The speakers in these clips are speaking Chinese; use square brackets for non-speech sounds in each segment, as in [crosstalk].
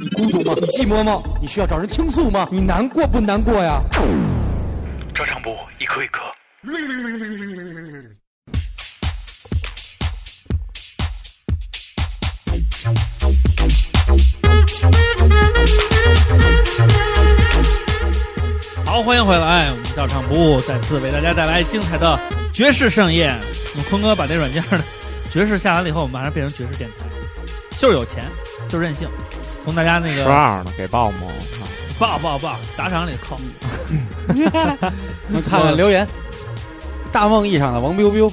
你孤独吗？你寂寞吗？你需要找人倾诉吗？你难过不难过呀？照常不一颗一颗。好，欢迎回来，我们照常不误再次为大家带来精彩的爵士盛宴。我们坤哥把那软件的爵士下完了以后，我们马上变成爵士电台，就是有钱，就是任性。从大家那个十二呢，给报吗？报报报，打赏里扣。[laughs] 我们看看留言，大梦一场的王 biu biu，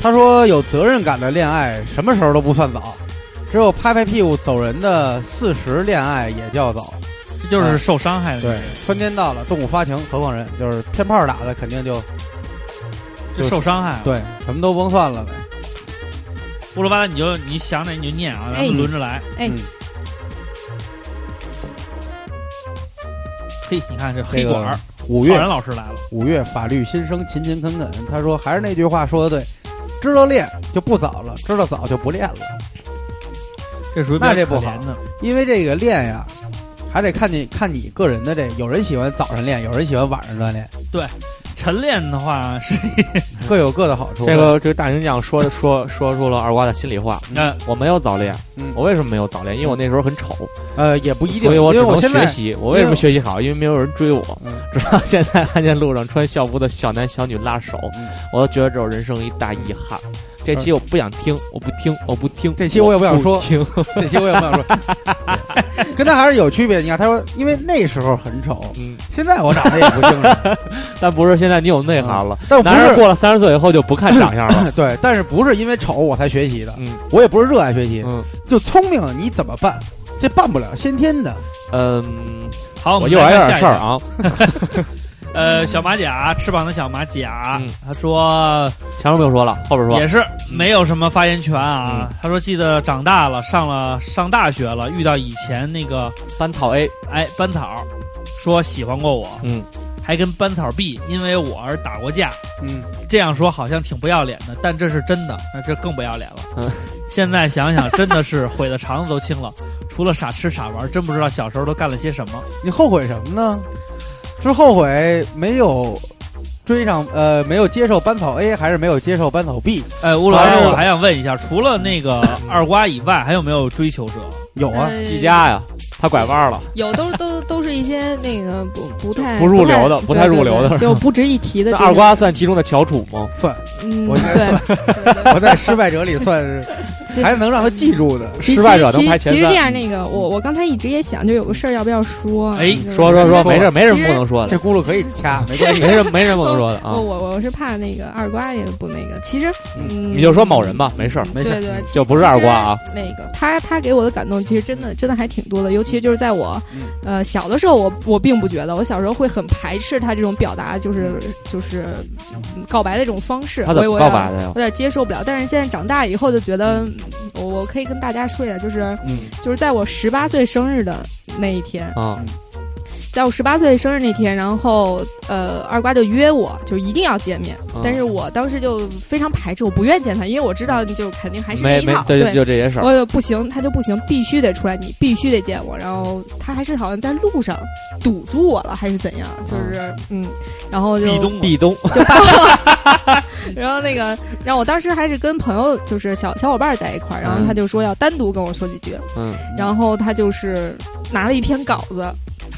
他说有责任感的恋爱什么时候都不算早，只有拍拍屁股走人的四十恋爱也叫早。这就是受伤害的。对，春天到了，动物发情，何况人？就是偏炮打的，肯定就就受伤害了。对，什么都甭算了呗。乌鲁巴拉，你就你想哪你就念啊，咱们轮着来。哎，嘿，你看这黑管儿，五月老师来了。五月法律新生，勤勤恳恳。他说还是那句话说的对，知道练就不早了，知道早就不练了。这属于那这不好呢，因为这个练呀。还得看你看你个人的这，有人喜欢早上练，有人喜欢晚上锻炼。对，[laughs] 晨练的话是 [laughs] 各有各的好处。这个这个大营将说说说出了二瓜的心里话。嗯，我没有早恋，我为什么没有早恋？因为我那时候很丑。呃，也不一定，所以我只能学习。我为什么学习好？因为没有人追我。[laughs] 直到现在看见路上穿校服的小男小女拉手，我都觉得这是人生一大遗憾。这期我不想听，我不听，我不听。这期我也不想说，听。[laughs] 这期我也不想说，[laughs] 跟他还是有区别。你看，他说，因为那时候很丑，嗯，现在我长得也不精神，[laughs] 但不是现在你有内涵了。但男人过了三十岁以后就不看长相了。[clears throat] 对，但是不是因为丑我才学习的？嗯，我也不是热爱学习，嗯，就聪明了，你怎么办？这办不了，先天的。嗯，好，我又来点事儿啊。呃，小马甲，翅膀的小马甲，他说前面不用说了，后边说。也是。没有什么发言权啊。他说记得长大了，上了上大学了，遇到以前那个班草 A，哎，班草说喜欢过我，嗯，还跟班草 B 因为我而打过架，嗯，这样说好像挺不要脸的，但这是真的，那这更不要脸了。嗯，现在想想真的是悔的肠子都青了，除了傻吃傻玩，真不知道小时候都干了些什么。你后悔什么呢？是后悔没有追上呃，没有接受班草 A，还是没有接受班草 B？哎，吴老师，我还想问一下，除了那个 [laughs] 二瓜以外，还有没有追求者？有啊，季家呀，他拐弯了。[laughs] 有，都都都是一些那个不不太不入流的，不太入流的，就不值一提的。二瓜算其中的翘楚吗？算，嗯，我对，[laughs] 我在失败者里算是还能让他记住的。失败者能排前其实这样，那个我我刚才一直也想，就有个事儿要不要说？哎，说说说，没事，没什么不能说的。这轱辘可以掐，没关系，[laughs] 没什没什么不能说的啊。我我我是怕那个二瓜也不那个，其实嗯，你就说某人吧，没事儿没事，对对，就不是二瓜啊。那个他他给我的感动，其实真的真的还挺多的，尤其就是在我呃小的时候，我我并不觉得，我小时候会很排斥他这种表达，就是就是告白的这种方式，他怎么告白的呀？有点接受不了。但是现在长大以后，就觉得我我可以跟大家说一下，就是就是在我十八岁生日的那一天啊。在我十八岁生日那天，然后呃，二瓜就约我，就一定要见面。但是我当时就非常排斥，我不愿见他，因为我知道就肯定还是那一套。对，就这些事儿。我不行，他就不行，必须得出来，你必须得见我。然后他还是好像在路上堵住我了，还是怎样？就是嗯，然后就壁咚壁咚，就把我，[laughs] 然后那个，然后我当时还是跟朋友，就是小小伙伴在一块儿，然后他就说要单独跟我说几句。嗯，然后他就是拿了一篇稿子。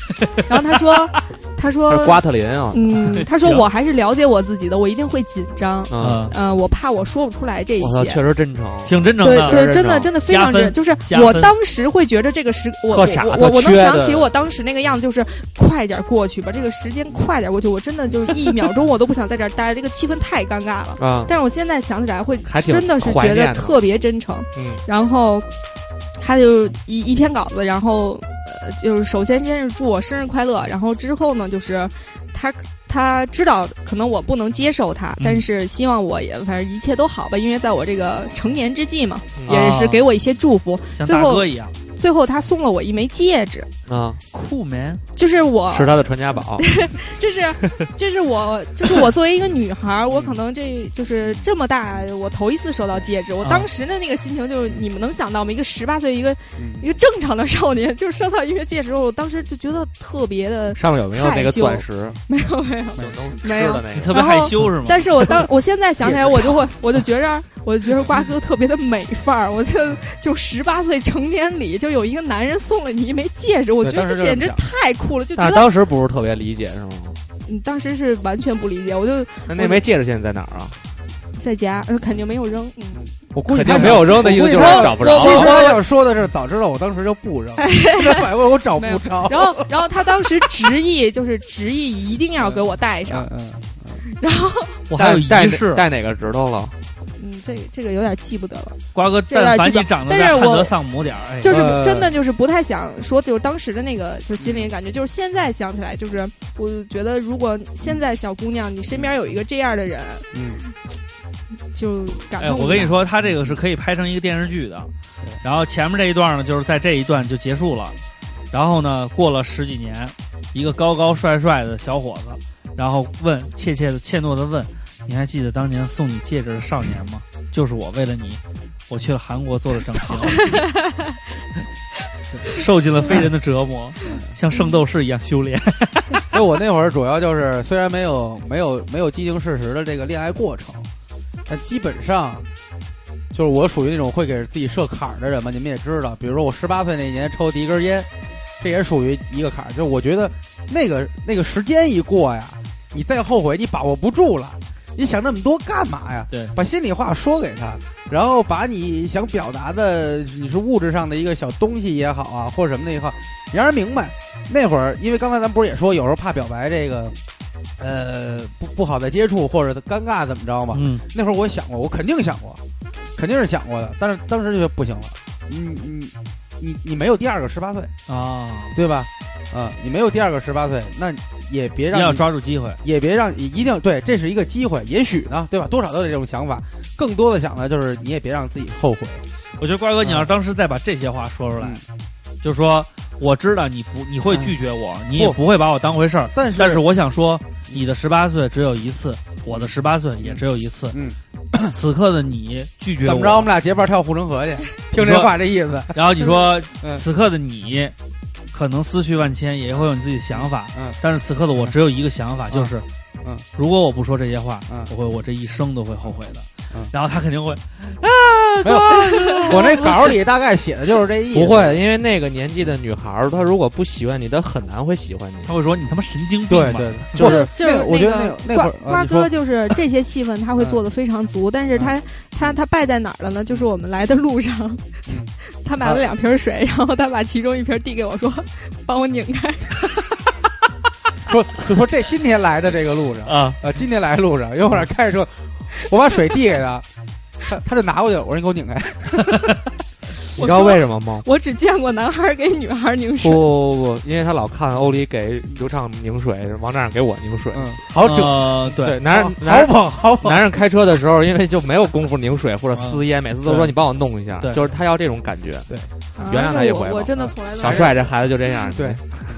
[laughs] 然后他说：“ [laughs] 他说瓜特林啊，嗯，[laughs] 他说我还是了解我自己的，我一定会紧张，嗯，呃，我怕我说不出来这一些。确实真诚，挺真诚的，对对，真的。真的非常真。就是我当时会觉得这个时，我我我我能想起我当时那个样子，就是快点过去吧，这个时间快点过去，我真的就是一秒钟我都不想在这儿待，这个气氛太尴尬了。啊，但是我现在想起来会真的是觉得特别真诚，嗯，然后他就一一篇稿子，然后。呃，就是首先先是祝我生日快乐，然后之后呢，就是他他知道可能我不能接受他，但是希望我也反正一切都好吧，因为在我这个成年之际嘛，也是给我一些祝福。像大哥一样，最后他送了我一枚戒指，啊，酷 man，就是我是他的传家宝。[laughs] 这是，这是我，就是我作为一个女孩儿，我可能这就是这么大，我头一次收到戒指。我当时的那个心情就是，你们能想到吗？一个十八岁，一个、嗯一个正常的少年，[laughs] 就是收到一枚戒指，我当时就觉得特别的上面有没有那个钻石？没有没有。没有没有。你特别害羞是吗？但是我当我现在想起来，我就会，我就觉着，我就觉得瓜哥特别的美范儿。我就就十八岁成年礼，就有一个男人送了你一枚戒指，我觉得这简直太酷了，就觉但是得当时不是特别理解是吗？嗯当时是完全不理解，我就那那枚戒指现在在哪儿啊？在家，呃肯定没有扔，嗯。我估计他没有扔的意思就是找不着其实他要说的是，早知道我当时就不扔，现在反过来我找不着。然后，然后他当时执意就是执意一定要给我戴上，嗯嗯，然后，我还有戴仪式，戴哪个指头了？嗯，这这个有点记不得了，瓜哥，这个但凡你长得但是我在汉德丧母点儿，哎，就是呃真的就是不太想说，就是当时的那个就心里感觉，就是现在想起来，就是我觉得如果现在小姑娘你身边有一个这样的人，嗯，就感哎，动。我跟你，说，他这个是可以拍成一个电视剧的。然后前面这一段呢，就是在这一段就结束了。然后呢，过了十几年，一个高高帅帅的小伙子，然后问，怯怯的、怯懦的问：“你还记得当年送你戒指的少年吗？就是我，为了你，我去了韩国做了整形，[laughs] 受尽了非人的折磨，像圣斗士一样修炼。[laughs] 所以我那会儿主要就是，虽然没有没有没有激情事实的这个恋爱过程，但基本上就是我属于那种会给自己设坎儿的人嘛。你们也知道，比如说我十八岁那年抽第一根烟，这也属于一个坎儿。就我觉得那个那个时间一过呀，你再后悔，你把握不住了。你想那么多干嘛呀？对把心里话说给他，然后把你想表达的，你是物质上的一个小东西也好啊，或者什么的也好，你让人明白。那会儿，因为刚才咱不是也说，有时候怕表白这个，呃，不不好再接触或者尴尬怎么着嘛？嗯，那会儿我想过，我肯定想过，肯定是想过的，但是当时就不行了。你你你你没有第二个十八岁，啊，对吧？啊，你没有第二个十八岁，那也别让你要让抓住机会。也别让你一定对，这是一个机会，也许呢，对吧？多少都有这种想法，更多的想的就是你也别让自己后悔。我觉得瓜哥，你要是当时再把这些话说出来，嗯就说我知道你不你会拒绝我，你也不不会把我当回事儿，但是但是我想说，你的十八岁只有一次，我的十八岁也只有一次。嗯，此刻的你拒绝怎么着？我们俩结伴跳护城河去？听这话这意思？[laughs] 然后你说，嗯此刻的你可能思绪万千，也会有你自己的想法，嗯。但是此刻的我只有一个想法，就是，嗯，如果我不说这些话，嗯。我会我这一生都会后悔的。嗯。然后他肯定会，没有，[laughs] 我那稿里大概写的就是这意思。不会，因为那个年纪的女孩儿，她如果不喜欢你，她很难会喜欢你。她会说你他妈神经病吧？对对，就是就是那个我觉得那会儿瓜哥就是这些气氛他会做的非常足，但是他他他败在哪儿了呢？就是我们来的路上，嗯他买了两瓶水，然后他把其中一瓶递给我说：“帮我拧开。[laughs] 说就说这今天来的这个路上，啊，呃，今天来的路上，一会儿开着车，我把水递给他，他 [laughs] 他就拿过去了，我说你给我拧开。[laughs] 你知道为什么吗？”我只见过男孩给女孩拧水，不不不不，因为他老看欧里给刘畅拧水，王站长给我拧水。嗯，好整，呃，对，对，男人好男人捧好捧。男人开车的时候，因为就没有功夫拧水或者撕烟，每次都说你帮我弄一下，对就是他要这种感觉。对原谅他一回吧我我真的从来小帅这孩子就这样，对，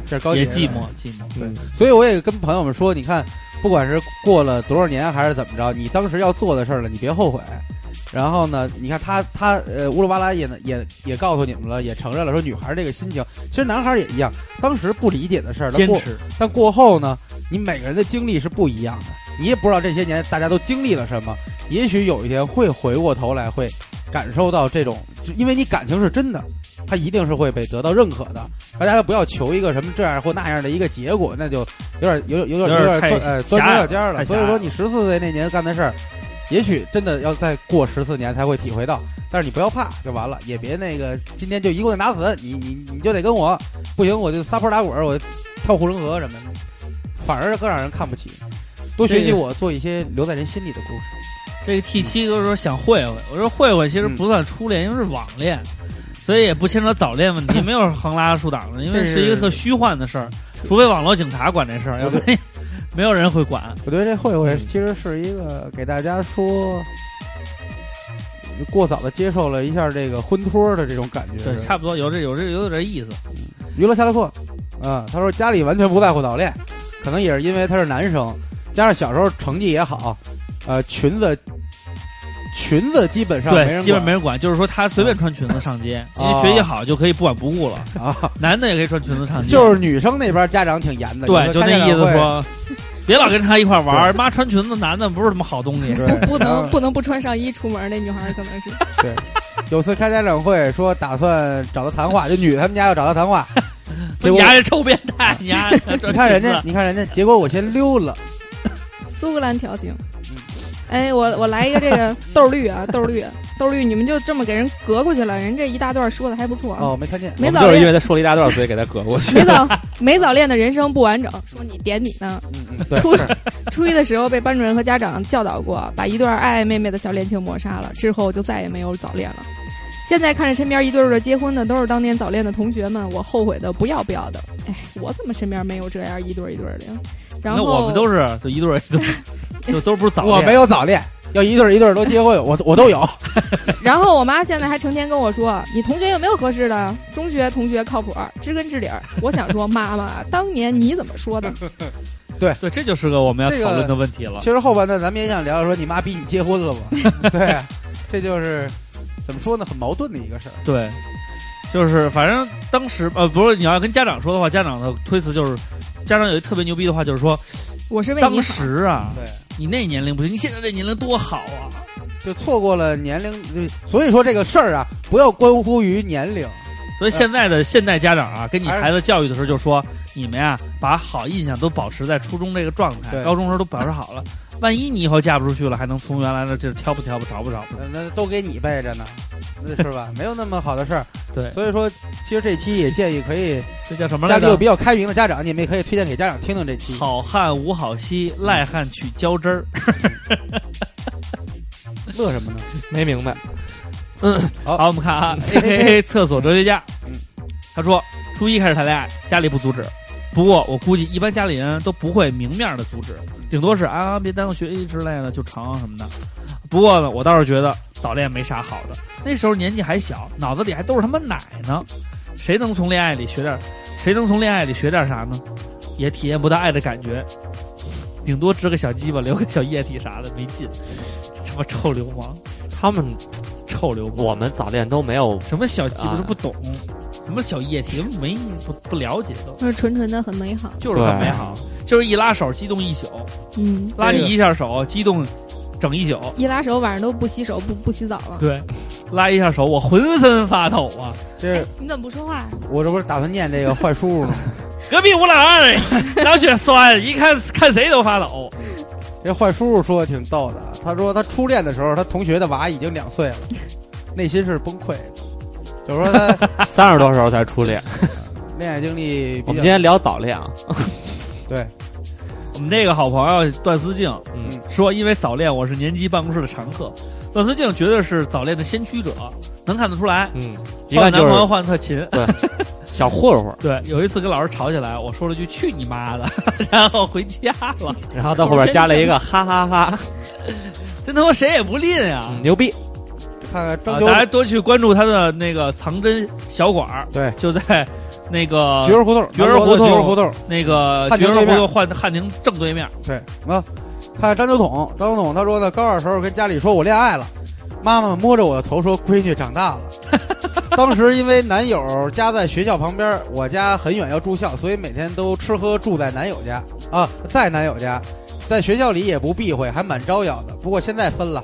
这是高级也寂寞寂寞。对，所以我也跟朋友们说，你看，不管是过了多少年还是怎么着，你当时要做的事儿了，你别后悔。然后呢，你看他他呃乌鲁巴拉也呢也也告诉你们了，也承认了，说女孩这个心情，其实男孩也一样，当时不理解的事儿，过坚持，但过后呢，你每个人的经历是不一样的，你也不知道这些年大家都经历了什么，也许有一天会回过头来会感受到这种，就因为你感情是真的，他一定是会被得到认可的。大家不要求一个什么这样或那样的一个结果，那就有点有有点有点钻呃钻牛角尖了所以说，你十四岁那年干的事儿。也许真的要再过十四年才会体会到，但是你不要怕就完了，也别那个今天就一棍子打死你，你你就得跟我，不行我就撒泼打滚，我跳护城河什么的，反而更让人看不起。多学习我，做一些留在人心里的故事。这个 T 七都说想会会，我说会会其实不算初恋，因为是网恋，所以也不牵扯早恋问题，没有横拉竖挡的，因为是是一个特虚幻的事儿，除非网络警察管这事儿，要不然没有人会管。我觉得这会会其实是一个给大家说，过早的接受了一下这个婚托的这种感觉。对，差不多有这有这有点意思。娱乐夏洛克，啊，他说家里完全不在乎早恋，可能也是因为他是男生，加上小时候成绩也好，呃，裙子裙子基本上没对，人基本没人管，就是说他随便穿裙子上街，因为哦学习好就可以不管不顾了。啊，男的也可以穿裙子上街，就是女生那边家长挺严的，对，就那意思说，[laughs] 别老跟他一块玩儿，妈穿裙子，男的不是什么好东西。对，[laughs] 不能不能不穿上衣出门，那女孩可能是。[laughs] 对，有次开家长会说打算找他谈话，就女的他们家要找他谈话，结果你丫这臭变态，你丫你看人家，你看人家，结果我先溜了，苏格兰调情。哎，我我来一个这个豆绿啊，豆绿，[laughs] 豆绿，你们就这么给人隔过去了，人这一大段说的还不错啊。哦，没看见，没早是因为他说了一大段，所以给他隔过去。没早 [laughs] 没早恋的人生不完整。说你点你呢？嗯嗯，对，[laughs] 初初一的时候被班主任和家长教导过，把一段爱爱妹妹的小恋情抹杀了，之后就再也没有早恋了。现在看着身边一对儿对结婚的，都是当年早恋的同学们，我后悔的不要不要的。哎，我怎么身边没有这样一对儿一对儿的呀？然后那我们都是就一对儿一对儿，[laughs] 就都不是早恋。我没有早恋，要一对儿一对儿都结婚，我我都有。[laughs] 然后我妈现在还成天跟我说：“你同学有没有合适的？中学同学靠谱，知根知底儿。”我想说，妈妈，当年你怎么说的？[laughs] 对对，这就是个我们要讨论的问题了其。实后半段咱们也想聊聊，说你妈逼你结婚了吗？对啊，这就是怎么说呢，很矛盾的一个事儿。对，就是反正当时呃，不是你要跟家长说的话，家长的推辞就是，家长有一特别牛逼的话，就是说，我是为你当。时啊，对，你那年龄不行，你现在这年龄多好啊！就错过了年龄，所以说这个事儿啊，不要关乎于年龄。所以现在的现代家长啊，跟你孩子教育的时候就说，你们呀，把好印象都保持在初中这个状态，高中时候都保持好了。万一你以后嫁不出去了，还能从原来的这挑不挑不找不着？不那都给你背着呢，那是吧？没有那么好的事儿。对，所以说，其实这期也建议可以这叫什么家里有比？较开明的家长，你们也可以推荐给家长听听这期。好汉无好妻，赖汉娶娇枝儿。[laughs] 乐什么呢？没明白，嗯好，我们看啊嘿，A 嘿 K A 厕所哲学家，嗯，他说初一开始谈恋爱，家里不阻止，不过我估计一般家里人都不会明面的阻止，顶多是啊别耽误学习之类的就成什么的。不过呢，我倒是觉得早恋没啥好的，那时候年纪还小，脑子里还都是他妈奶呢，谁能从恋爱里学点，谁能从恋爱里学点啥呢？也体验不到爱的感觉，顶多织个小鸡巴，留个小液体啥的，没劲。什么臭流氓，他们臭流氓。我们早恋都没有，什么小鸡巴啊都不懂，什么小液体没不不了解都，就是纯纯的很美好。就是很美好，就是一拉手激动一宿，嗯，拉你一下手激动整一宿，一拉手晚上都不洗手不不洗澡了。对，拉一下手我浑身发抖啊！这你怎么不说话？我这不是打算念这个坏叔叔吗？[laughs] 隔壁吴老二脑血栓，一看看谁都发抖。这坏叔叔说的挺逗的，他说他初恋的时候，他同学的娃已经两岁了，[laughs] 内心是崩溃的，就是说他 [laughs] 三十多时候才初恋。恋爱经历我们今天聊早恋啊，对，我们这个好朋友段思静嗯，说，因为早恋我是年级办公室的常客。段思静绝对是早恋的先驱者，能看得出来。嗯，一换男朋友换的特勤。对 [laughs] 小混混，对，有一次跟老师吵起来，我说了句“去你妈的 [laughs] ”，然后回家了。[laughs] 然后到后边加了一个哈哈哈，真他妈谁也不吝啊！嗯牛逼，啊，看看大家多去关注他的那个藏针小馆儿，对就在那个菊儿胡同，菊儿胡同菊儿胡同，那个菊儿胡同汉汉庭正对面。对啊，看张九桶，张九桶他说呢，高二时候跟家里说我恋爱了，妈妈摸着我的头说闺女长大了。[laughs] 当时因为男友家在学校旁边，我家很远要住校，所以每天都吃喝住在男友家啊，在男友家，在学校里也不避讳，还蛮招摇的。不过现在分了，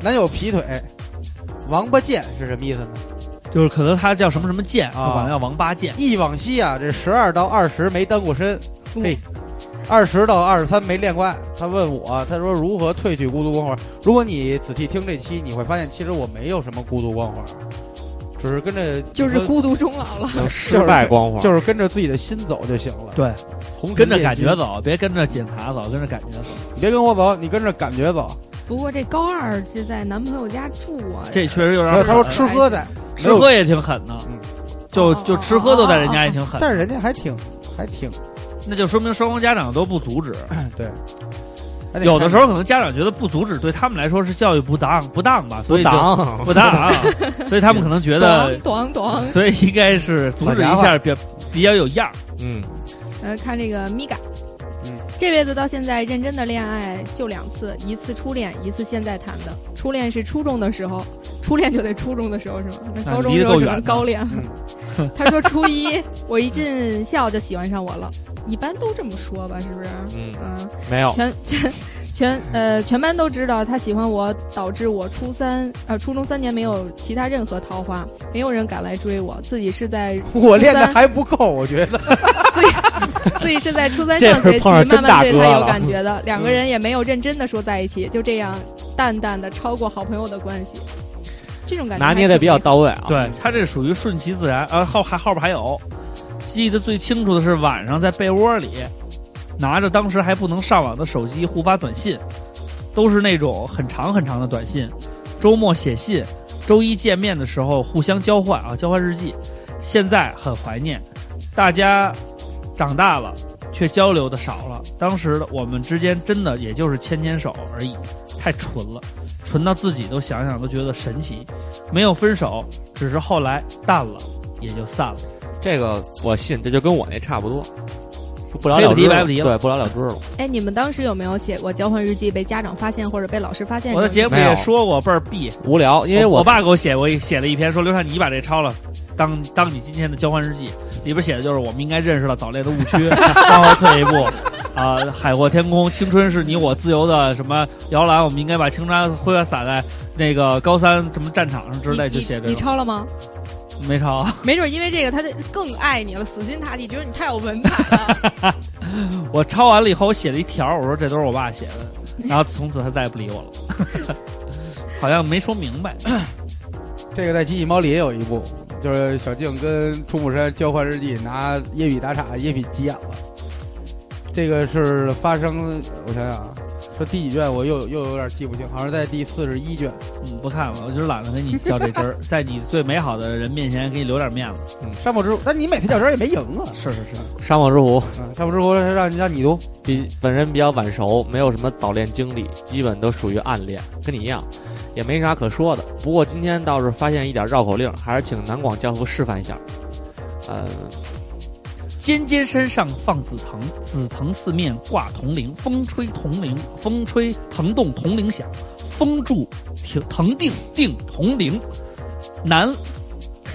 男友劈腿，王八贱是什么意思呢？就是可能他叫什么什么剑，啊他管他叫王八剑。忆往昔啊，这十二到二十没单过身，嗯嘿，二十到二十三没恋过爱。他问我，他说如何褪去孤独光环？如果你仔细听这期，你会发现其实我没有什么孤独光环，只是跟着就是孤独终老了。有 [laughs] 失败光环，就是跟着自己的心走就行了。对，红跟着感觉，走，别跟着检查走，跟着感觉走。你别跟我走，你跟着感觉走。不过这高二就在男朋友家住啊，这确实有点他说吃喝在，吃喝也挺狠的嗯，就就吃喝都在人家也挺狠，但是人家还挺还挺那就说明双方家长都不阻止。对。有的时候可能家长觉得不阻止，对他们来说是教育不当不当吧，所以就当不当啊，[laughs] 所以他们可能觉得，所以应该是阻止一下，比较比较有样儿。嗯，呃，看这个米嘎，嗯，这辈子到现在认真的恋爱就两次，一次初恋，一次现在谈的。初恋是初中的时候，初恋就得初中的时候是吗？那高中离得够远就只能高恋。[laughs] 他说初一我一进校就喜欢上我了，一般都这么说吧，是不是？嗯嗯，没有，全全全呃全班都知道他喜欢我，导致我初三呃初中三年没有其他任何桃花，没有人敢来追我，自己是在我练的还不够，我觉得。[laughs] 自己自己是在初三上学期慢慢对他有感觉的，[laughs] 两个人也没有认真的说在一起，就这样淡淡的超过好朋友的关系。这种感觉拿捏的比较到位啊。对他这属于顺其自然，呃后还后边还有，记得最清楚的是晚上在被窝里拿着当时还不能上网的手机互发短信，都是那种很长很长的短信，周末写信，周一见面的时候互相交换啊交换日记，现在很怀念，大家长大了却交流的少了，当时的我们之间真的也就是牵牵手而已，太纯了。纯到自己都想想都觉得神奇，没有分手，只是后来淡了，也就散了。这个我信，这就跟我那差不多，不了了之，白不提了，对，不了了之了。哎，你们当时有没有写过交换日记被家长发现或者被老师发现？我的节目也说过，倍儿闭无聊，因为我我爸给我写过写了一篇，说刘畅你把这抄了，当当你今天的交换日记，里边写的就是我们应该认识了早恋的误区，[laughs] 往后退一步。啊，海阔天空，青春是你我自由的什么摇篮？我们应该把青春挥洒在那个高三什么战场上之类，就写这个。你抄了吗？没抄。没准因为这个，他就更爱你了，死心塌地，觉得你太有文采了。[laughs] 我抄完了以后，我写了一条，我说这都是我爸写的，然后从此他再也不理我了，[laughs] 好像没说明白。[coughs] 这个在《机器猫》里也有一部，就是小静跟出木山交换日记，拿耶比打岔，耶比急眼了。这个是发生，我想想啊，说第几卷我又又有点记不清，好像在第四十一卷。嗯，不看了，我就是懒得跟你较这真儿，[laughs] 在你最美好的人面前给你留点面子。嗯，沙漠之虎，但你每次较真儿也没赢啊。是是是，沙漠之狐，嗯，沙漠之狐让让你读，比本人比较晚熟，没有什么早恋经历，基本都属于暗恋，跟你一样，也没啥可说的。不过今天倒是发现一点绕口令，还是请南广教父示范一下。呃。尖尖山上放紫藤，紫藤四面挂铜铃。风吹铜铃，风吹藤动铜铃响。风住停藤定定铜铃。男，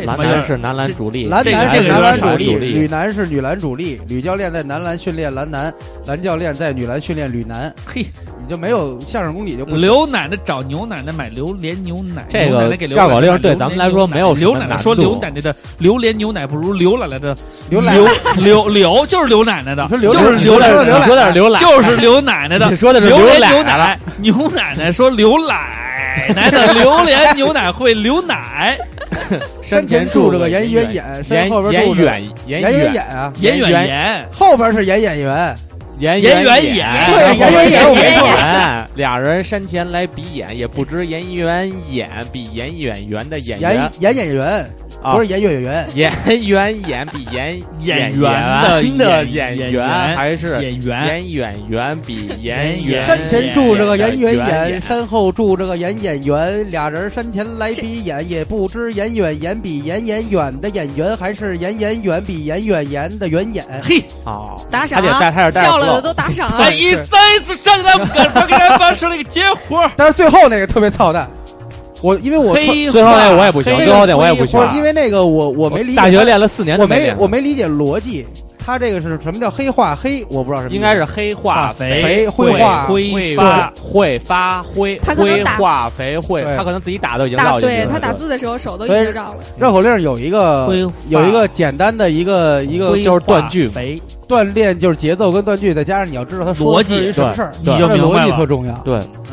男篮是男篮主力，男篮是男篮主力，女篮是女篮主力。女教练在男篮训练男篮，男教练在女篮训练女篮。嘿。你就没有相声功底就不刘奶奶找牛奶奶买榴莲牛奶，这个绕口令对咱们来说没有刘奶奶说刘奶奶的榴莲牛奶不如刘奶奶。的刘刘刘刘就是刘奶奶的，就是刘奶奶说的刘奶就是刘奶奶的，你说的是榴莲牛奶牛奶奶说刘奶奶的榴莲牛奶会流奶。[laughs] 山前住着个严远眼，山后边住着严严远眼啊，严远严。后边是严演员。严严远眼，对严远眼，严远，俩人山前来比演，也不知演员演比演演员的演员，演演员不是演演员，演员演比演演员的演员还是演员，演演员比演员。山前住着个演员演，山后住着个演演员，俩人山前来比演，也不知演远演比演演远的演员，还是演演远比演远演的远演。嘿，哦，打赏，笑了的都打赏。他一三一次站起来，不敢不给人发生了一个结活。但是最后那个特别操蛋。我因为我最后那我也不行，最后那我也不行。因为那个我我没理解，大学练了四年，我没我没理解逻辑。他这个是什么叫黑化黑？我不知道什么，应该是黑化肥，灰化挥发会发灰，灰化肥会，他可能自己打都已经绕进去了。对他打字的时候手都已经绕了。绕口令有一个有一个简单的一个一个就是断句，锻炼就是节奏跟断句，再加上你要知道他逻辑什么事儿，你就逻辑特重要。对，嗯。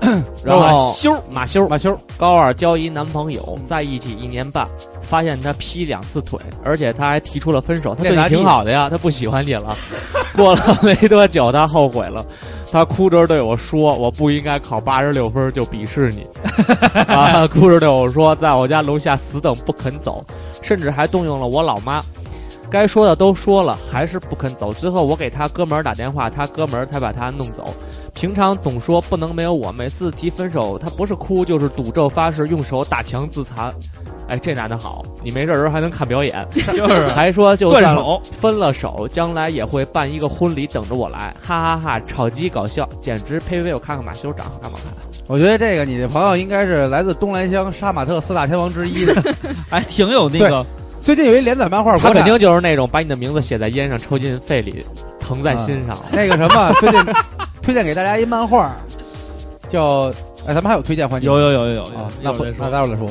[clears throat] 然后马修马修马修高二交一男朋友，在一起一年半，发现他劈两次腿，而且他还提出了分手。他对你挺好的呀，他不喜欢你了。[laughs] 过了没多久，他后悔了，他哭着对我说：“我不应该考八十六分就鄙视你。[laughs] ”啊，哭着对我说：“在我家楼下死等不肯走，甚至还动用了我老妈。”该说的都说了，还是不肯走。最后我给他哥们儿打电话，他哥们儿才把他弄走。平常总说不能没有我，每次提分手，他不是哭就是赌咒发誓，用手打墙自残。哎，这男的好，你没事儿时候还能看表演，[laughs] 就是还说就算断手，分了手，将来也会办一个婚礼等着我来，哈哈哈炒鸡搞笑，简直呸呸呸！我看看马修长得看不好看？我觉得这个你的朋友应该是来自东兰乡杀马特四大天王之一的。还挺有那个最近有一连载漫画，他肯定就是那种把你的名字写在烟上，抽进肺里，疼在心上。那个什么，[laughs] 最近推荐给大家一漫画，叫哎，咱们还有推荐环节有有有有有啊，那不那。待会儿再说。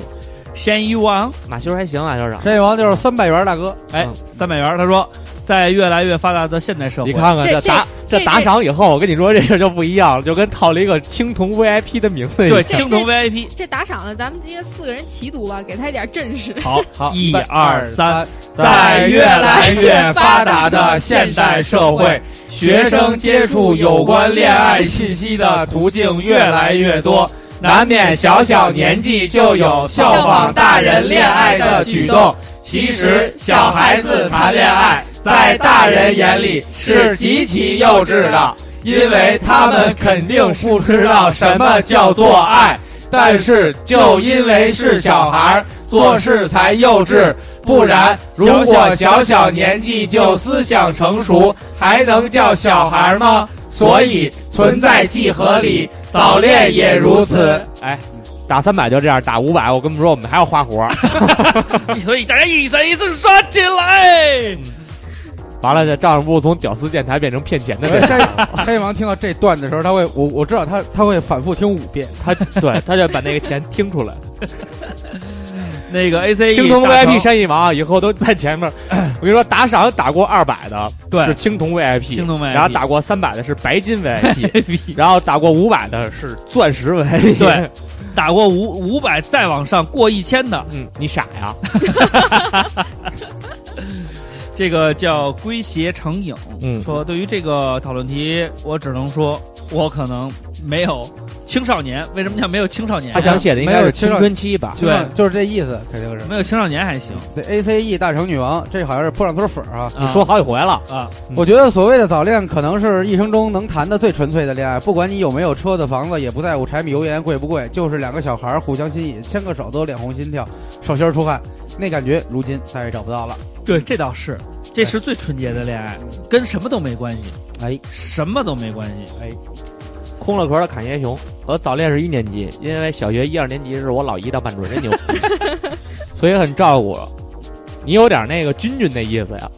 山一王，马修还行，马修长。山野王就是三百元大哥，哎嗯，三百元，他说，在越来越发达的现代社会，你看看这打这这打赏以后，我跟你说这事儿就不一样了，就跟套了一个青铜 VIP 的名字一样。对青铜 VIP，这打赏了，咱们这些四个人齐读吧，给他一点阵势。好，好，[laughs] 一二三，在越来越发达的现代社会，学生接触有关恋爱信息的途径越来越多，难免小小年纪就有效仿大人恋爱的举动。其实，小孩子谈恋爱，在大人眼里是极其幼稚的，因为他们肯定不知道什么叫做爱。但是，就因为是小孩儿，做事才幼稚。不然，如果小小年纪就思想成熟，还能叫小孩吗？所以，存在即合理，早恋也如此。哎，打三百就这样，打五百，我跟你们说，我们还要花活。[laughs] 所以大家一三一四刷起来。完了，这丈夫从屌丝电台变成骗钱的。山山野王听到这段的时候，他会，我我知道他他会反复听五遍。他对，他就把那个钱听出来。[laughs] 那个 A C E 青铜 VIP 山一王以后都在前面。[laughs] 我跟你说，打赏打过二百的对是青铜 VIP，青铜 VIP 然后打过三百的是白金 VIP，[laughs] 然后打过五百的是钻石 VIP。对，打过五五百再往上过一千的，嗯，你傻呀？这个叫归邪成影。嗯说对于这个讨论题，我只能说，我可能没有青少年。为什么叫没有青少年呢？他想写的应该是青春期吧？对就是这意思，肯定是。没有青少年还行这 A C E 大成女王，这好像是泼上村粉儿啊。你说好几回了。啊，我觉得所谓的早恋，可能是一生中能谈的最纯粹的恋爱。不管你有没有车子房子，也不在乎柴米油盐贵不贵，就是两个小孩儿互相吸引，牵个手都脸红心跳，手心出汗，那感觉如今再也找不到了。对，这倒是，这是最纯洁的恋爱，跟什么都没关系，哎，什么都没关系。哎，空了壳的侃爷熊，我早恋是一年级，因为小学一二年级是我老姨当班主任 [laughs] 所以很照顾我。你有点那个君君那意思呀，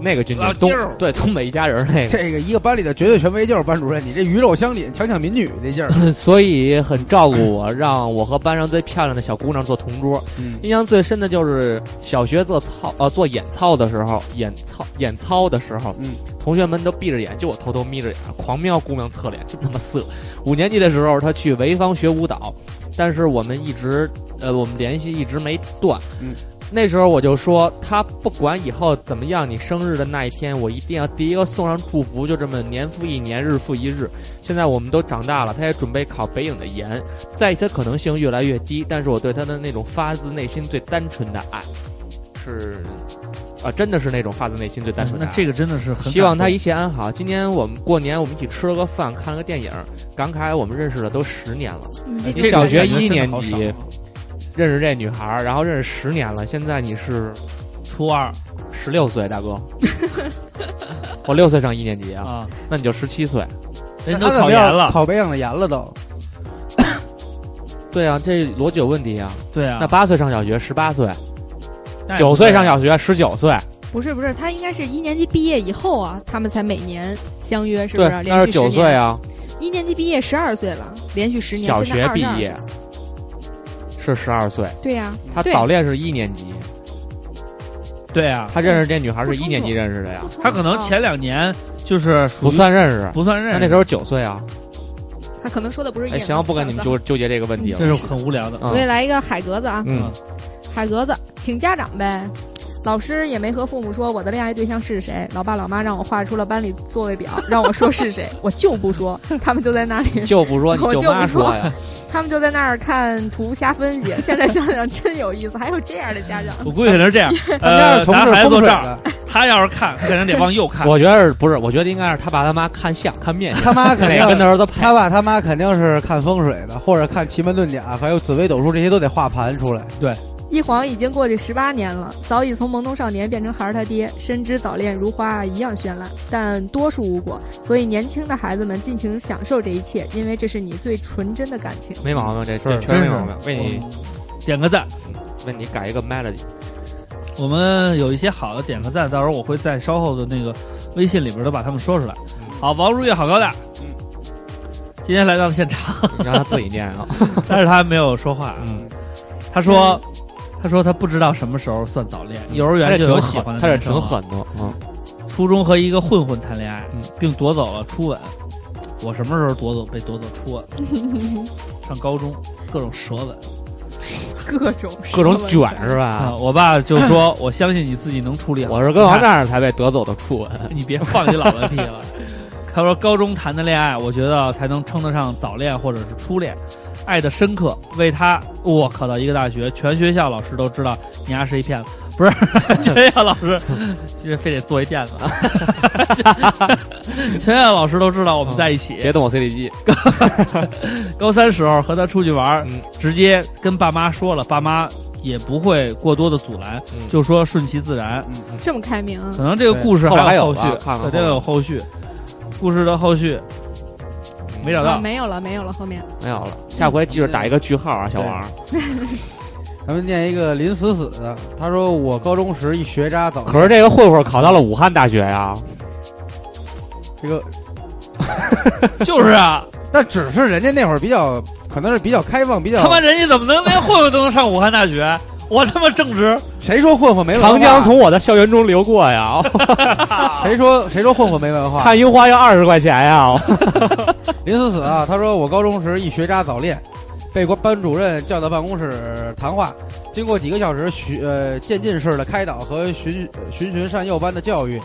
那个君君东对东北一家人那个，这个一个班里的绝对权威就是班主任，你这鱼肉乡里强抢民女那劲儿，[laughs] 所以很照顾我，让我和班上最漂亮的小姑娘做同桌。嗯，印象最深的就是小学做操呃做演操的时候，演操演操的时候，嗯，同学们都闭着眼，就我偷偷眯着眼，狂瞄姑娘侧脸，真他妈色。五年级的时候，她去潍坊学舞蹈，但是我们一直呃我们联系一直没断，嗯。那时候我就说，他不管以后怎么样，你生日的那一天，我一定要第一个送上祝福，就这么年复一年，日复一日。现在我们都长大了，他也准备考北影的研，在一些可能性越来越低，但是我对他的那种发自内心最单纯的爱，是啊，真的是那种发自内心最单纯的爱。那这个真的是很希望他一切安好。今年我们过年，我们一起吃了个饭，看了个电影，感慨我们认识了都十年了。嗯你小学一年级认识这女孩儿，然后认识十年了，现在你是初二十六岁，大哥。[laughs] 我六岁上一年级啊，啊，那你就十七岁。人都考研了，考北影的研了都。[coughs] 对啊，这逻辑有问题啊。对啊，那八岁上小学，十八岁；九岁上小学，十九岁。不是不是，他应该是一年级毕业以后啊，他们才每年相约，是不对是？，那是九岁啊。啊。一年级毕业十二岁了，连续十年，小学现在22毕业是十二岁，对呀、对。他早恋是一年级，对啊，他认识这女孩是一年级认识的呀，他可能前两年就是不算认识。不算认识，他那时候九岁啊。他可能说的不是哎，眼行，不跟你们纠纠结这个问题了。这是很无聊的。嗯。我给你来一个海格子啊，嗯，海格子，请家长呗。老师也没和父母说我的恋爱对象是谁，老爸老妈让我画出了班里座位表，[laughs] 让我说是谁，我就不说，[laughs] 他们就在那里，[laughs] 就不说你就不说妈说呀。他们就在那儿看图瞎分析。现在想想真有意思，还有这样的家长。我估计可能是这样，他们家呃，是从孩子风水坐这儿，的，他要是看，他肯定得往右看。我觉得是不是？我觉得应该是他爸他妈看相看面相，他妈肯定跟他儿子他爸他妈肯定是看风水的，或者看奇门遁甲，还有紫微斗数这些都得画盘出来。一晃已经过去十八年了，早已从懵懂少年变成孩儿他爹，深知早恋如花一样绚烂，但多数无果。所以年轻的孩子们尽情享受这一切，因为这是你最纯真的感情。没毛病，这这是确实没毛病。为你点个赞，为你改一个 melody，我们有一些好的点个赞，到时候我会在稍后的那个微信里边都把他们说出来。好，王如月好高大，今天来到了现场，你让他自己念啊。[laughs] 但是他没有说话。嗯，他说，他说他不知道什么时候算早恋，幼儿园就有喜欢的他是男生了挺狠的，嗯，初中和一个混混谈恋爱，嗯并夺走了初吻。我什么时候夺走被夺走初吻？[laughs] 上高中各种舌吻各种各种卷是啊！吧？我爸就说：“ [laughs] 我相信你自己能处理好。”我是跟王站长才被夺走的初吻，你别放你老子屁了。他说高中谈的恋爱，我觉得才能称得上早恋或者是初恋，爱的深刻，为他我考到一个大学，全学校老师都知道你丫是一骗子，不是 [laughs] 全学校老师，[laughs] 现在非得做一垫子，[laughs] 全学校老师都知道我们在一起。别动我 CD 机，高三时候和他出去玩，嗯直接跟爸妈说了，爸妈也不会过多的阻拦，嗯就说顺其自然。这么开明啊可！能这个故事还有后续，肯定有后续。故事的后续没找啊到，没有了，没有了，后面没有了。下回记着打一个句号啊，小王。咱们念一个林死死的，他说我高中时一学渣早恋，可是这个混混考到了武汉大学呀，这个 [laughs] 就是啊，那只是人家那会儿比较，可能是比较开放，比较他妈人家怎么能连混混都能上武汉大学？[laughs] 我他妈正直，谁说混混没文化？长江从我的校园中流过呀，[laughs] 谁说谁说混混没文化？看樱花要二十块钱呀。[laughs] 林思思啊，他说我高中时一学渣早恋，被班主任叫到办公室谈话。经过几个小时循呃渐进式的开导和循循循善诱般的教育，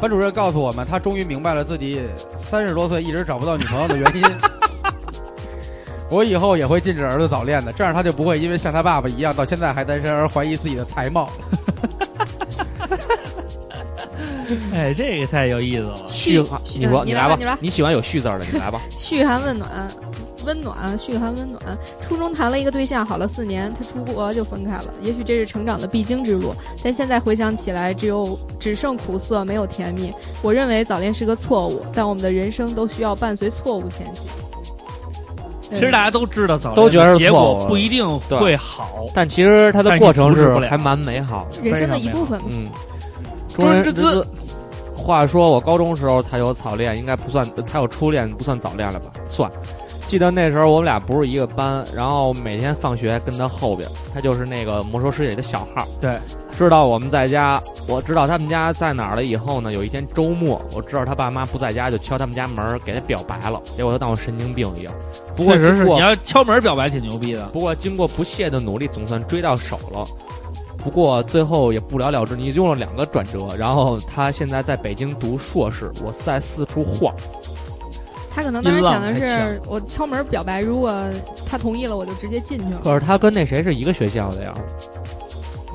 班主任告诉我们，他终于明白了自己三十多岁一直找不到女朋友的原因。我以后也会禁止儿子早恋的，这样他就不会因为像他爸爸一样到现在还单身而怀疑自己的才貌。[laughs] 哎，这个太有意思了。嘘，嘘你说来吧你来吧你来，你喜欢有“续”字的，你来吧。嘘寒问暖，温暖，嘘寒问暖。初中谈了一个对象，好了四年，他出国就分开了。也许这是成长的必经之路，但现在回想起来，只有只剩苦涩，没有甜蜜。我认为早恋是个错误，但我们的人生都需要伴随错误前行。其实大家都知道早恋都觉得结果不一定会好。但其实它的过程是还蛮美好的。人生的一部分。嗯，中人之姿。话说我高中时候才有早恋，应该不算才有初恋，不算早恋了吧？算。记得那时候我们俩不是一个班，然后每天放学跟他后边，他就是那个魔兽世界的小号。对，知道我们在家，我知道他们家在哪儿了以后呢，有一天周末，我知道他爸妈不在家，就敲他们家门给他表白了，结果他当我神经病一样。[laughs] 不过确实是，你要敲门表白挺牛逼的。不过经过不懈的努力，总算追到手了。不过最后也不了了之，你用了两个转折，然后他现在在北京读硕士，我在四处晃。他可能当时想的是，我敲门表白，如果他同意了，我就直接进去了。可是他跟那谁是一个学校的呀？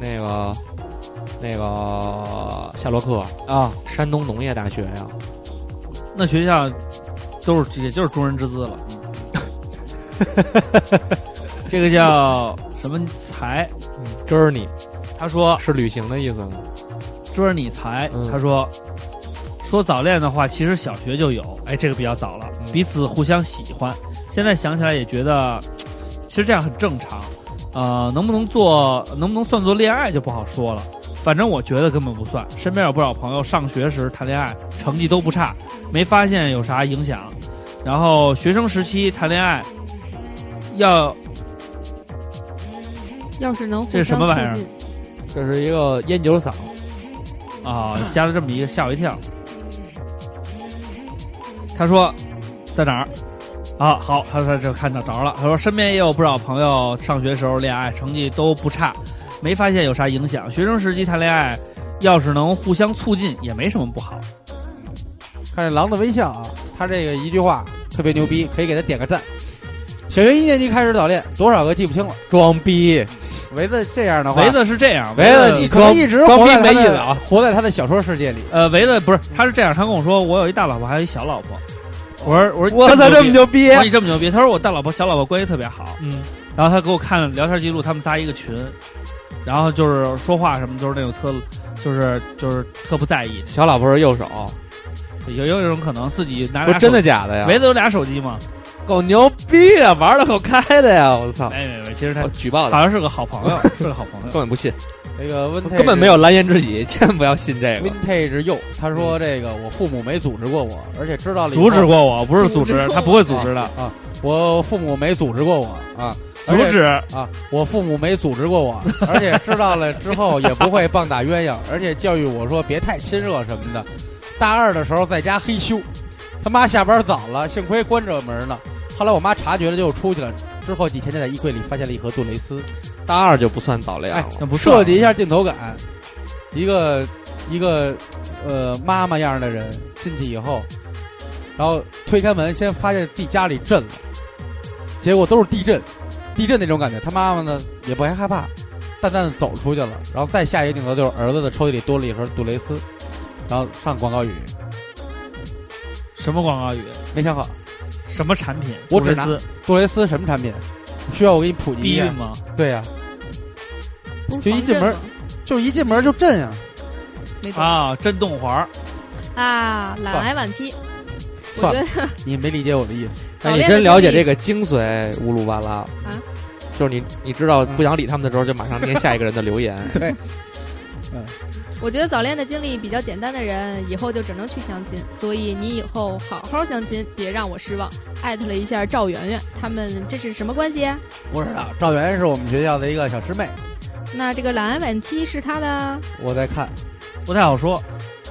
那个，那个夏洛克啊，山东农业大学呀。那学校都是也就是中人之姿了。[laughs] 这个叫什么才？知儿你他说是旅行的意思吗？知儿你才，嗯他说说早恋的话，其实小学就有，哎，这个比较早了，嗯彼此互相喜欢。现在想起来也觉得，其实这样很正常。呃，能不能做，能不能算作恋爱就不好说了。反正我觉得根本不算。身边有不少朋友上学时谈恋爱，成绩都不差，没发现有啥影响。然后学生时期谈恋爱，要要是能这是什么玩意儿这是一个烟酒嗓，啊，加了这么一个，吓我一跳。他说在哪儿？啊，好，他他就看到着了。他说身边也有不少朋友上学时候恋爱，成绩都不差，没发现有啥影响。学生时期谈恋爱，要是能互相促进，也没什么不好。看这狼的微笑啊，他这个一句话特别牛逼，可以给他点个赞。小学一年级开始早恋，多少个记不清了。装逼。维子这样的话，维子是这样，维子你可能一直活在没意思啊活在他的小说世界里。呃，维子不是，他是这样，他跟我说我有一大老婆，还有一小老婆。我说我说我操，这么牛牛逼逼！我！说你这么牛逼？他说我大老婆小老婆关系特别好，嗯，然后他给我看聊天记录，他们仨一个群，然后就是说话什么都是那种特，就是就是特不在意。小老婆是右手，有有一种可能自己拿俩不是真的假的呀？维子有俩手机吗？够牛逼啊，玩的够开的呀！我操，没没没，其实他举报的，好像是个好朋友，[laughs] 是个好朋友。根本不信，那个温根本没有蓝颜知己，千万不要信这个。vintage 又，他说这个我父母没组织过我，而且知道了阻止过我，不是组织，他不会组织的。啊，我父母没组织过我啊，阻止啊，我父母没组织过我，而且知道了之后也不会棒打鸳鸯，而且教育我说别太亲热什么的。大二的时候在家嘿咻，他妈下班早了，幸亏关着门呢。后来我妈察觉了就出去了，之后几天就在衣柜里发现了一盒杜蕾斯，大二就不算早恋了，那不设计一下镜头感，一个一个呃妈妈样的人进去以后，然后推开门，先发现自己家里震了，结果都是地震，地震那种感觉。他妈妈呢也不害害怕，淡淡的走出去了。然后再下一个镜头就是儿子的抽屉里多了一盒杜蕾斯，然后上广告语，什么广告语？没想好，什么产品？我只拿杜蕾斯杜蕾斯什么产品？需要我给你普及一下？吗？对呀、就一进门就一进门就震呀、啊，震动环儿。啊，懒癌晚期。我算觉了得你没理解我的意思。那 [laughs] 你真了解这个精髓，乌鲁巴拉啊？就是你，你知道不想理他们的时候，就马上念下一个人的留言。[laughs] 对，[laughs] 我觉得早恋的经历比较简单的人，以后就只能去相亲。所以你以后好好相亲，别让我失望。艾特了一下赵媛媛，他们这是什么关系啊？不知道赵媛媛是我们学校的一个小师妹，那这个懒癌晚期是他的，我在看，不太好说，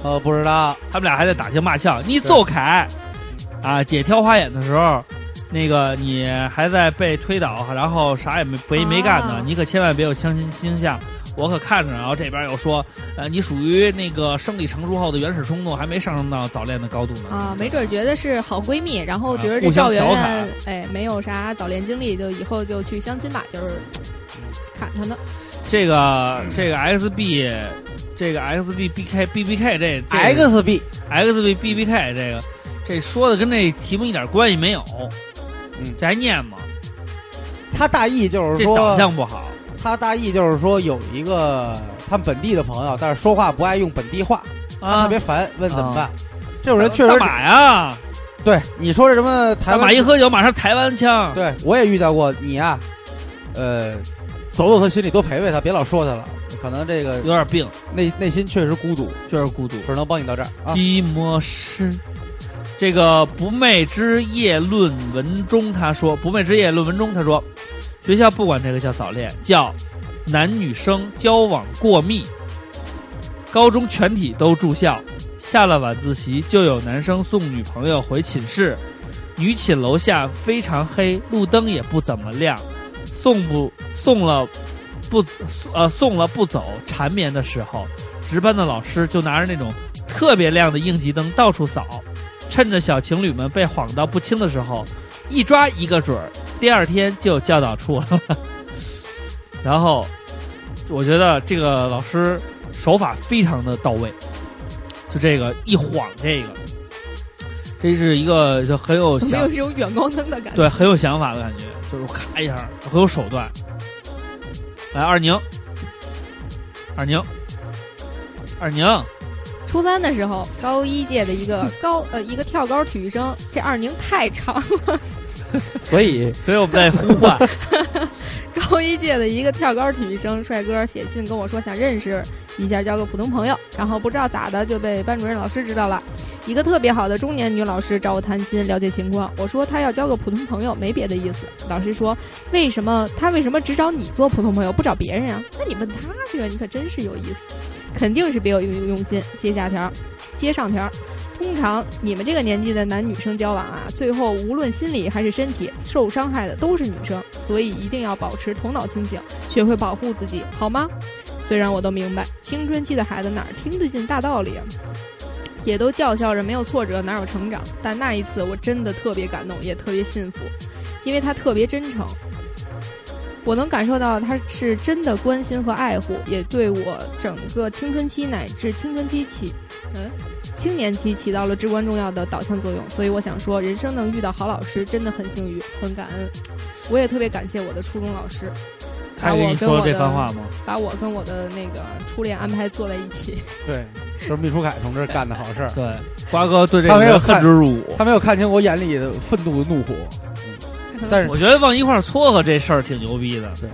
呃，不知道，他们俩还在打情骂俏。你走开！啊，姐挑花眼的时候，那个你还在被推倒，然后啥也没没没干呢啊。你可千万别有相亲倾向，我可看着。然后这边又说，呃，你属于那个生理成熟后的原始冲动，还没上升到早恋的高度呢。啊，没准儿觉得是好闺蜜，然后觉得这赵媛媛，哎，没有啥早恋经历，就以后就去相亲吧，就是看他呢。这个这个 XB，这个 XB BK BBK 这这 X B，XB BBK 这个这说的跟那题目一点关系没有。嗯这还念吗？他大意就是这长说，相不好。他大意就是说有一个他们本地的朋友，但是说话不爱用本地话，他啊特别烦，问怎么办？这种人确实干嘛呀？对你说这什么台湾干嘛一喝酒马上台湾腔？对我也遇到过你呀、呃，走走他心里，多陪陪他，别老说他了，可能这个有点病，内内心确实孤独，确实孤独。只能帮你到这儿啊。寂寞是这个不寐之夜论文中，他说不寐之夜论文中他说，学校不管这个叫早恋，叫男女生交往过密。高中全体都住校，下了晚自习就有男生送女朋友回寝室，女寝楼下非常黑，路灯也不怎么亮，送不送了不呃送了不走，缠绵的时候，值班的老师就拿着那种特别亮的应急灯到处扫，趁着小情侣们被晃到不清的时候，一抓一个准儿。第二天就教导处了。然后，我觉得这个老师手法非常的到位，就这个一晃这个，这是一个就很有想有这种远光灯的感觉。对，很有想法的感觉，就是咔一下，很有手段。来，二宁，二宁，二宁，初三的时候，高一届的一个高呃一个跳高体育生，这二宁太长了。[laughs] 所以所以我们在呼唤，[laughs] 高一届的一个跳高体育生帅哥写信跟我说想认识一下，交个普通朋友，然后不知道咋的就被班主任老师知道了。一个特别好的中年女老师找我谈心了解情况，我说她要交个普通朋友，没别的意思。老师说为什么她为什么只找你做普通朋友，不找别人啊、那你问他去，你可真是有意思，肯定是别有用用心。接下条，接上条。通常你们这个年纪的男女生交往啊，最后无论心理还是身体受伤害的都是女生，所以一定要保持头脑清醒，学会保护自己，好吗？虽然我都明白，青春期的孩子哪儿听得进大道理啊，[laughs] 也都叫嚣着没有挫折哪有成长，但那一次我真的特别感动，也特别幸福，因为他特别真诚。我能感受到他是真的关心和爱护，也对我整个青春期乃至青春期起，嗯，青年期起到了至关重要的导向作用。所以我想说，人生能遇到好老师真的很幸运，很感恩。我也特别感谢我的初中老师，他跟你说这番话吗？把我跟我的那个初恋安排坐在一起。对，就是秘书凯同志干的好事儿。对，瓜哥对这他没有个恨之入骨。他没有看清我眼里的愤怒的怒火。但是我觉得往一块儿撮合这事儿挺牛逼的。对，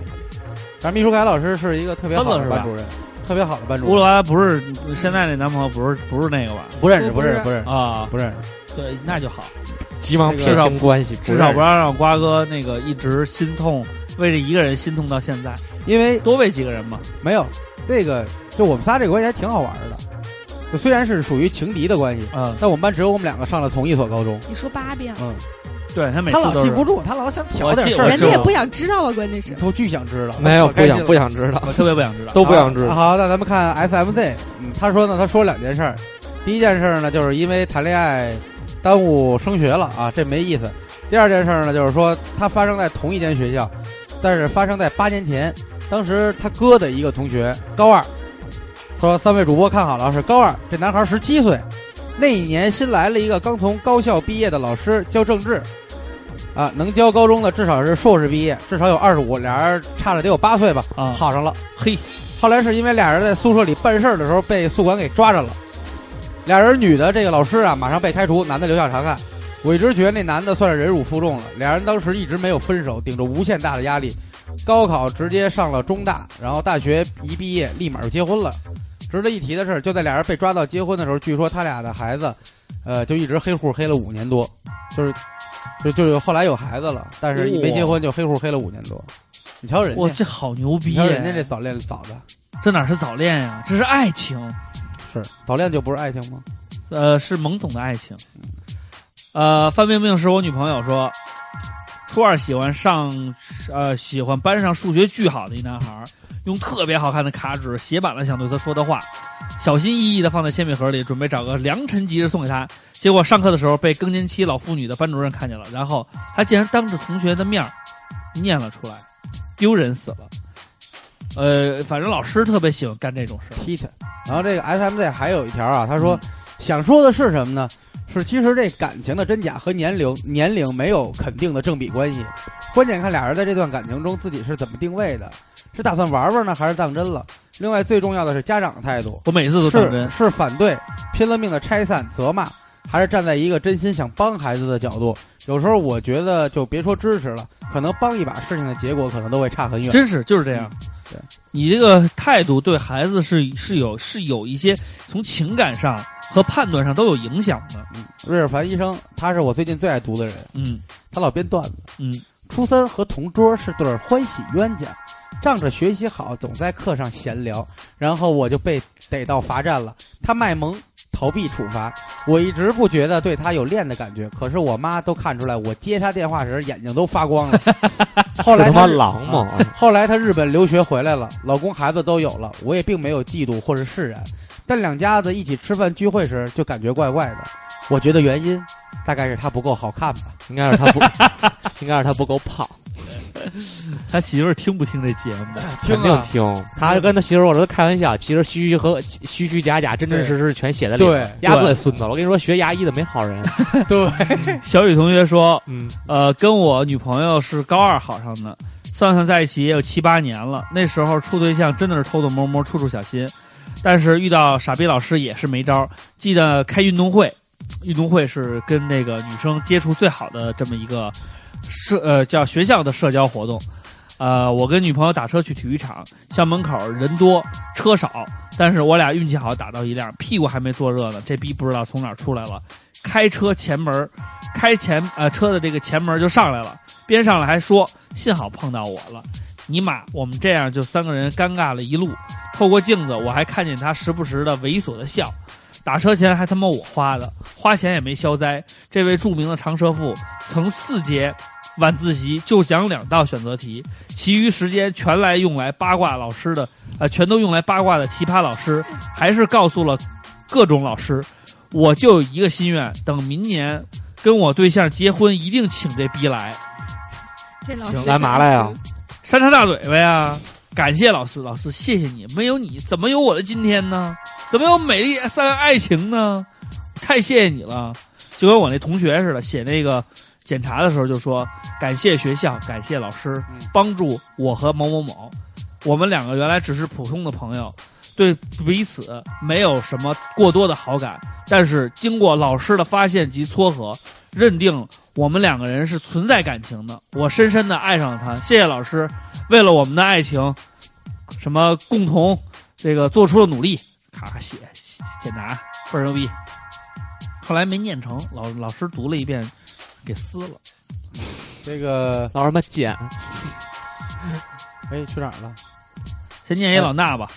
但是秘书凯老师是一个特别好的班主任，特别好的班主乌鲁任。娃不是现在那男朋友，不是不是那个吧？不认识，不是不认识，不认识，啊，不认识。对，那就好，急忙撇至少清关系，至少不要让瓜哥那个一直心痛，为这一个人心痛到现在，因为多为几个人嘛。没有这个，就我们仨这个关系还挺好玩的。就虽然是属于情敌的关系，嗯，但我们班只有我们两个上了同一所高中。你说八遍了，嗯，对他每他次都是老记不住，他老想挑点事儿人家也不想知道啊，关键是。都巨想知道，没有不想我可开心了不想知道，我特别不想知道。都不想知道。啊好，那咱们看 SMZ，嗯，他说呢，他说两件事儿。第一件事儿呢，就是因为谈恋爱耽误升学了啊，这没意思。第二件事儿呢，就是说他发生在同一间学校，但是发生在八年前。当时他哥的一个同学高二，说三位主播看好了，是高二，这男孩十七岁。那一年新来了一个刚从高校毕业的老师教政治，啊，能教高中的至少是硕士毕业，至少有二十五，俩人差了得有八岁吧，啊好上了。嘿，后来是因为俩人在宿舍里办事儿的时候被宿管给抓着了，俩人女的这个老师啊马上被开除，男的留校查看。我一直觉得那男的算是忍辱负重了，俩人当时一直没有分手，顶着无限大的压力，高考直接上了中大，然后大学一毕业立马就结婚了。值得一提的是，就在俩人被抓到结婚的时候，据说他俩的孩子，呃，就一直黑户黑了五年多，就是，就就是后来有孩子了，但是没结婚就黑户黑了五年多。你瞧人家，哇，这好牛逼你瞧人家这！早恋早的，这哪是早恋呀？这是爱情，是早恋就不是爱情吗？呃，是懵懂的爱情。呃，范冰冰是我女朋友说，初二喜欢上，呃，喜欢班上数学巨好的一男孩儿，用特别好看的卡纸写满了想对他说的话，小心翼翼的放在铅笔盒里，准备找个良辰吉日送给他。结果上课的时候被更年期老妇女的班主任看见了，然后他竟然当着同学的面念了出来，丢人死了。呃，反正老师特别喜欢干这种事儿。踢他。然后这个 SMZ 还有一条啊，他说、想说的是什么呢？是其实这感情的真假和年龄年龄没有肯定的正比关系，关键看俩人在这段感情中自己是怎么定位的，是打算玩玩呢，还是当真了？另外最重要的是家长的态度，我每次都当真是，是反对拼了命的拆散责骂，还是站在一个真心想帮孩子的角度？有时候我觉得就别说支持了，可能帮一把，事情的结果可能都会差很远。真是就是这样。对，你这个态度对孩子是是有是有一些从情感上和判断上都有影响的。嗯，瑞尔凡医生，他是我最近最爱读的人，嗯他老编段子。嗯，初三和同桌是对欢喜冤家，仗着学习好，总在课上闲聊，然后我就被逮到罚站了。他卖萌，逃避处罚。我一直不觉得对他有恋的感觉，可是我妈都看出来，我接他电话时眼睛都发光了。[laughs] 后来他妈狼嘛！后来他日本留学回来了，老公孩子都有了，我也并没有嫉妒或是释然，但两家子一起吃饭聚会时就感觉怪怪的。我觉得原因大概是他不够好看吧。应该是他不，应该是他不够胖，[laughs] 他媳妇儿听不听这节目？[laughs] 听定听。他还跟他媳妇儿我说开玩笑，其实虚虚和虚虚假假，真真实实全写在里对面。牙最孙子了，我跟你说，学牙医的没好人。[laughs] 对，小雨同学说，嗯，呃，跟我女朋友是高二好上的，算算在一起也有七八年了。那时候处对象真的是偷偷摸摸，处处小心，但是遇到傻逼老师也是没招儿。记得开运动会，运动会是跟那个女生接触最好的这么一个社呃叫学校的社交活动。呃，我跟女朋友打车去体育场，校门口人多车少，但是我俩运气好打到一辆，屁股还没坐热呢，这逼不知道从哪儿出来了，开车前门，开前呃车的这个前门就上来了，边上来还说幸好碰到我了，尼玛，我们这样就三个人尴尬了一路，透过镜子我还看见他时不时的猥琐的笑。打车钱还他妈我花的，花钱也没消灾。这位著名的长舌妇曾四节晚自习就讲两道选择题，其余时间全来用来八卦老师的，呃，全都用来八卦的奇葩老师，还是告诉了各种老师，我就有一个心愿，等明年跟我对象结婚，一定请这逼来。这老行师来嘛来呀扇他大嘴巴呀！感谢老师，老师谢谢你，没有你怎么有我的今天呢？怎么有美丽三爱情呢？太谢谢你了，就跟我那同学似的，写那个检查的时候就说感谢学校，感谢老师帮助我和某某某，我们两个原来只是普通的朋友，对彼此没有什么过多的好感，但是经过老师的发现及撮合，认定我们两个人是存在感情的，我深深的爱上了他，谢谢老师，为了我们的爱情，什么共同这个做出了努力，咔写检查。倍儿牛逼。后来没念成，老老师读了一遍，给撕了。这个老什么剪，[laughs] 哎，去哪儿了？先念一老衲吧。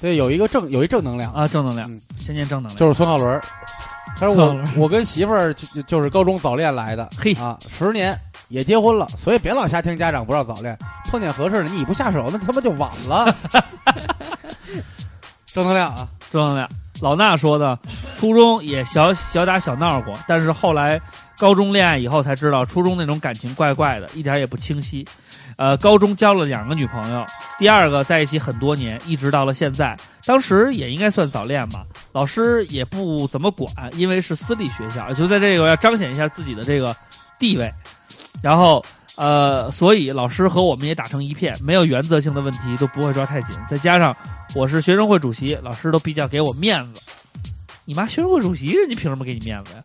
对，有一个正有一正能量啊，正能量。嗯先念正能量。就是孙浩伦儿。他说我我跟媳妇儿就就是高中早恋来的，嘿啊，十年也结婚了，所以别老瞎听家长不让早恋，碰见合适的你一不下手，那他妈就晚了。[laughs] 正能量啊，正能量。老衲说的，初中也小小打小闹过，但是后来高中恋爱以后才知道，初中那种感情怪怪的，一点也不清晰。呃，高中交了两个女朋友，第二个在一起很多年，一直到了现在。当时也应该算早恋吧，老师也不怎么管，因为是私立学校，就在这个要彰显一下自己的这个地位。然后呃，所以老师和我们也打成一片，没有原则性的问题都不会抓太紧。再加上我是学生会主席，老师都比较给我面子。你妈学生会主席，人家凭什么给你面子呀？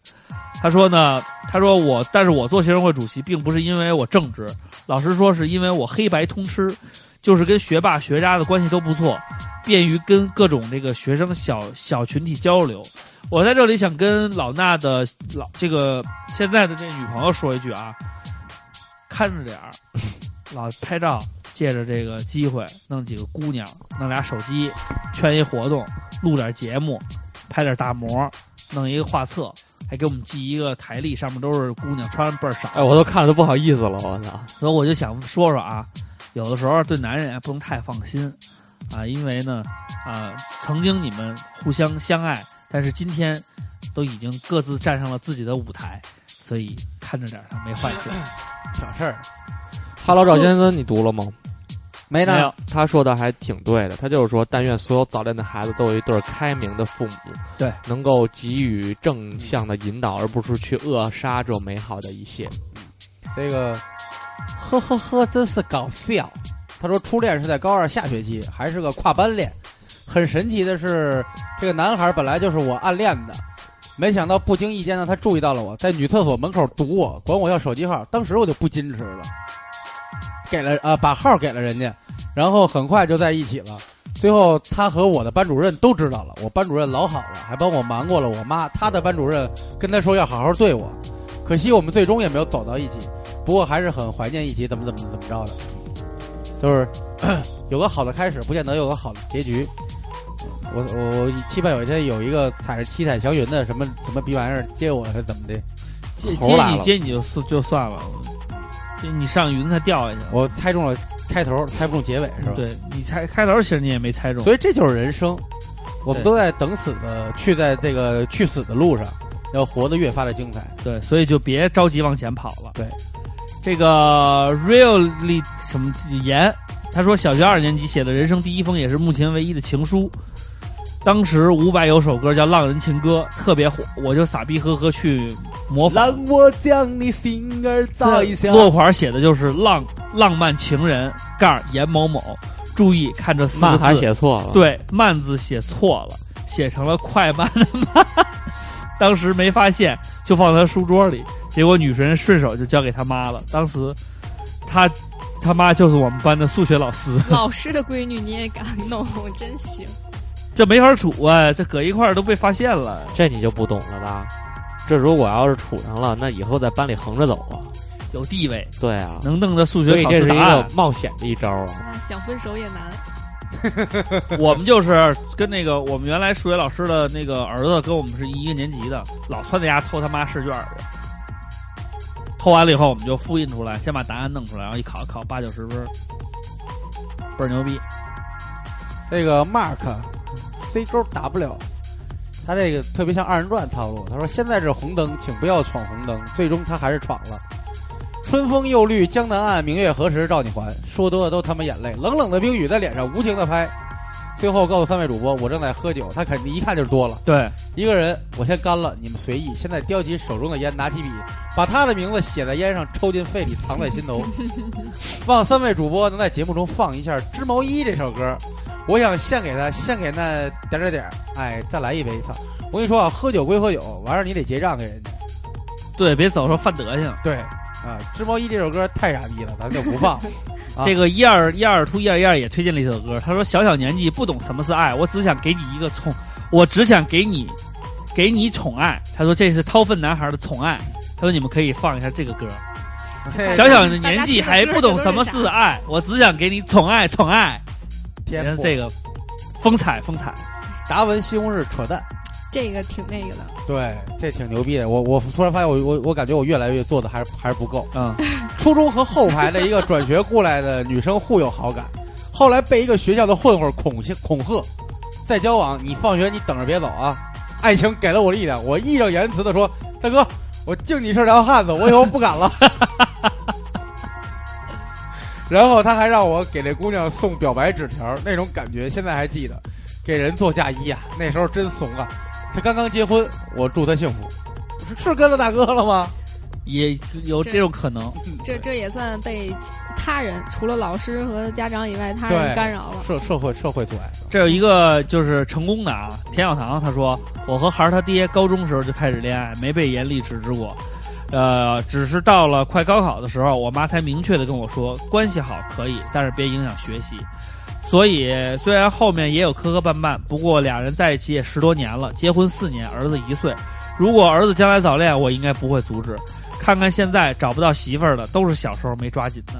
他说呢，他说我，但是我做学生会主席，并不是因为我正直，老实说是因为我黑白通吃，就是跟学霸学渣的关系都不错，便于跟各种这个学生小小群体交流。我在这里想跟老衲的老这个现在的这女朋友说一句啊，看着点儿，老拍照，借着这个机会弄几个姑娘，弄俩手机，圈一活动，录点节目，拍点大模，弄一个画册，还给我们寄一个台历，上面都是姑娘，穿倍儿少。哎，我都看着都不好意思了，我操！所以我就想说说啊，有的时候对男人啊不能太放心啊，因为呢啊，曾经你们互相相爱，但是今天都已经各自站上了自己的舞台，所以看着点儿他没坏处。[laughs] 小事儿。Hello，赵先生，你读了吗？没呢没有，他说的还挺对的，他就是说，但愿所有早恋的孩子都有一对开明的父母，对，能够给予正向的引导，而不是去扼杀这美好的一切。这个，呵呵呵，真是搞笑。他说初恋是在高二下学期，还是个跨班恋。很神奇的是，这个男孩本来就是我暗恋的，没想到不经意间呢，他注意到了我在女厕所门口堵我，管我要手机号。当时我就不矜持了，给了呃把号给了人家，然后很快就在一起了。最后他和我的班主任都知道了，我班主任老好了，还帮我瞒过了我妈。他的班主任跟他说要好好对我，可惜我们最终也没有走到一起。不过还是很怀念一起怎么怎么怎么着的，就是 [clears throat] 有个好的开始，不见得有个好的结局。我我我期盼有一天有一个踩着七彩祥云的什么什么逼玩意儿接我，还是怎么的？接接你接你就算就算了，接你上云彩掉下去了。我猜中了开头，猜不中结尾是吧？，对你猜开头，其实你也没猜中。所以这就是人生，我们都在等死的去在这个去死的路上，要活得越发的精彩。对，所以就别着急往前跑了。对，这个 really 什么言，他说小学二年级写的人生第一封也是目前唯一的情书。当时伍佰有首歌叫《浪人情歌》，特别火，我就傻逼呵呵去模仿。让我将你心儿摘下。落款写的就是浪浪漫情人杠严某某，注意看这四个字，写错了，，对慢字写错了，写成了快慢的慢。[laughs] 当时没发现，就放他书桌里，结果女神顺手就交给他妈了。当时他他妈就是我们班的数学老师，[laughs] 老师的闺女你也敢弄，真行。这没法处啊，这搁一块儿都被发现了。这你就不懂了吧？这如果要是处上了，那以后在班里横着走啊。有地位，对啊，能弄的数学考所以这是一试答案个。冒险的一招啊。那想分手也难。[laughs] [laughs] 我们就是跟那个我们原来数学老师的那个儿子跟我们是一个年级的，老撺掇家偷他妈试卷去。偷完了以后，我们就复印出来，先把答案弄出来，然后一考考八九十分，倍儿牛逼。这个 Mark C 勾 W，他这个特别像二人转套路。他说：“现在是红灯，请不要闯红灯。”最终他还是闯了。春风又绿江南岸，明月何时照你还？说多了都他妈眼泪，冷冷的冰雨在脸上无情的拍。最后告诉三位主播，我正在喝酒，他肯定一看就是多了。对，一个人，我先干了，你们随意。现在叼起手中的烟，拿起笔，把他的名字写在烟上，抽进肺里，藏在心头。[laughs] 望三位主播能在节目中放一下《织毛衣》这首歌，我想献给他，献给那点点点。哎，再来一杯，操！我跟你说啊，喝酒归喝酒，完事儿你得结账给人家。对，别走说犯德行。对，啊，《织毛衣》这首歌太傻逼了，咱就不放。[laughs] 啊这个一二一二突一二一二也推荐了一首歌，他说小小年纪不懂什么是爱，我只想给你一个宠，我只想给你，给你宠爱。他说这是掏粪男孩的宠爱。他说你们可以放一下这个歌。小小的年纪还不懂什么是爱，我只想给你宠爱宠爱。你天赋看这个风采风采，达文西红柿扯淡。这个挺那个的。对，这挺牛逼的。我我突然发现我我我感觉我越来越做的还是还是不够。嗯，[laughs] 初中和后排的一个转学过来的女生互有好感，后来被一个学校的混混恐吓恐吓，再交往你放学你等着别走啊！爱情给了我力量，我义正言辞的说：“大哥，我敬你是条汉子，我以后不敢了。[laughs] ”然后他还让我给这姑娘送表白纸条，那种感觉现在还记得，给人做嫁衣啊，那时候真怂啊！他刚刚结婚，我祝他幸福。是跟了大哥了吗？也有这种可能。这这也算被他人，除了老师和家长以外，他人干扰了。社社会社会阻碍。这有一个就是成功的啊，田小棠他说，我和孩儿他爹高中时候就开始恋爱，没被严厉制止过，呃，只是到了快高考的时候，我妈才明确的跟我说，关系好可以，但是别影响学习。所以虽然后面也有磕磕绊绊，不过俩人在一起也十多年了，结婚四年，儿子一岁。如果儿子将来早恋，我应该不会阻止。看看现在找不到媳妇儿的，都是小时候没抓紧的。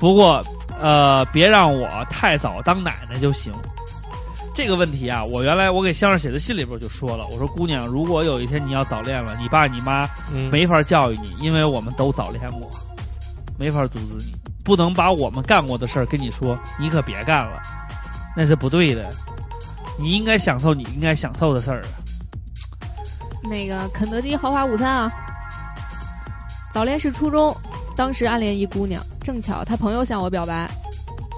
不过，呃，别让我太早当奶奶就行。这个问题啊，我原来我给香儿写的信里边就说了，我说姑娘，如果有一天你要早恋了，你爸你妈嗯，没法教育你，因为我们都早恋过，没法阻止你，不能把我们干过的事儿跟你说，你可别干了，那是不对的。你应该享受你应该享受的事儿啊。那个肯德基豪华午餐啊，早恋是初中，当时暗恋一姑娘，正巧她朋友向我表白，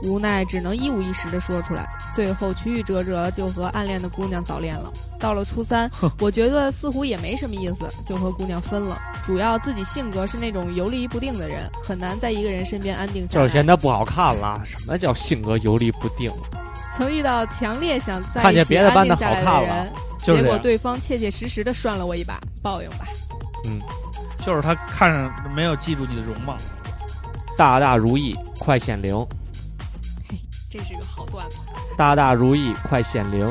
无奈只能一五一十的说出来，最后曲曲折折就和暗恋的姑娘早恋了。到了初三，我觉得似乎也没什么意思，就和姑娘分了。主要自己性格是那种游离不定的人，很难在一个人身边安定下来。就是嫌她不好看了。什么叫性格游离不定？曾遇到强烈想在看见一起别的班的安定下来好看了结果对方切切实实的涮了我一把，报应吧。嗯就是他看上没有记住你的容貌，大大如意，快显灵！嘿这是个好段子。大大如意，快显灵！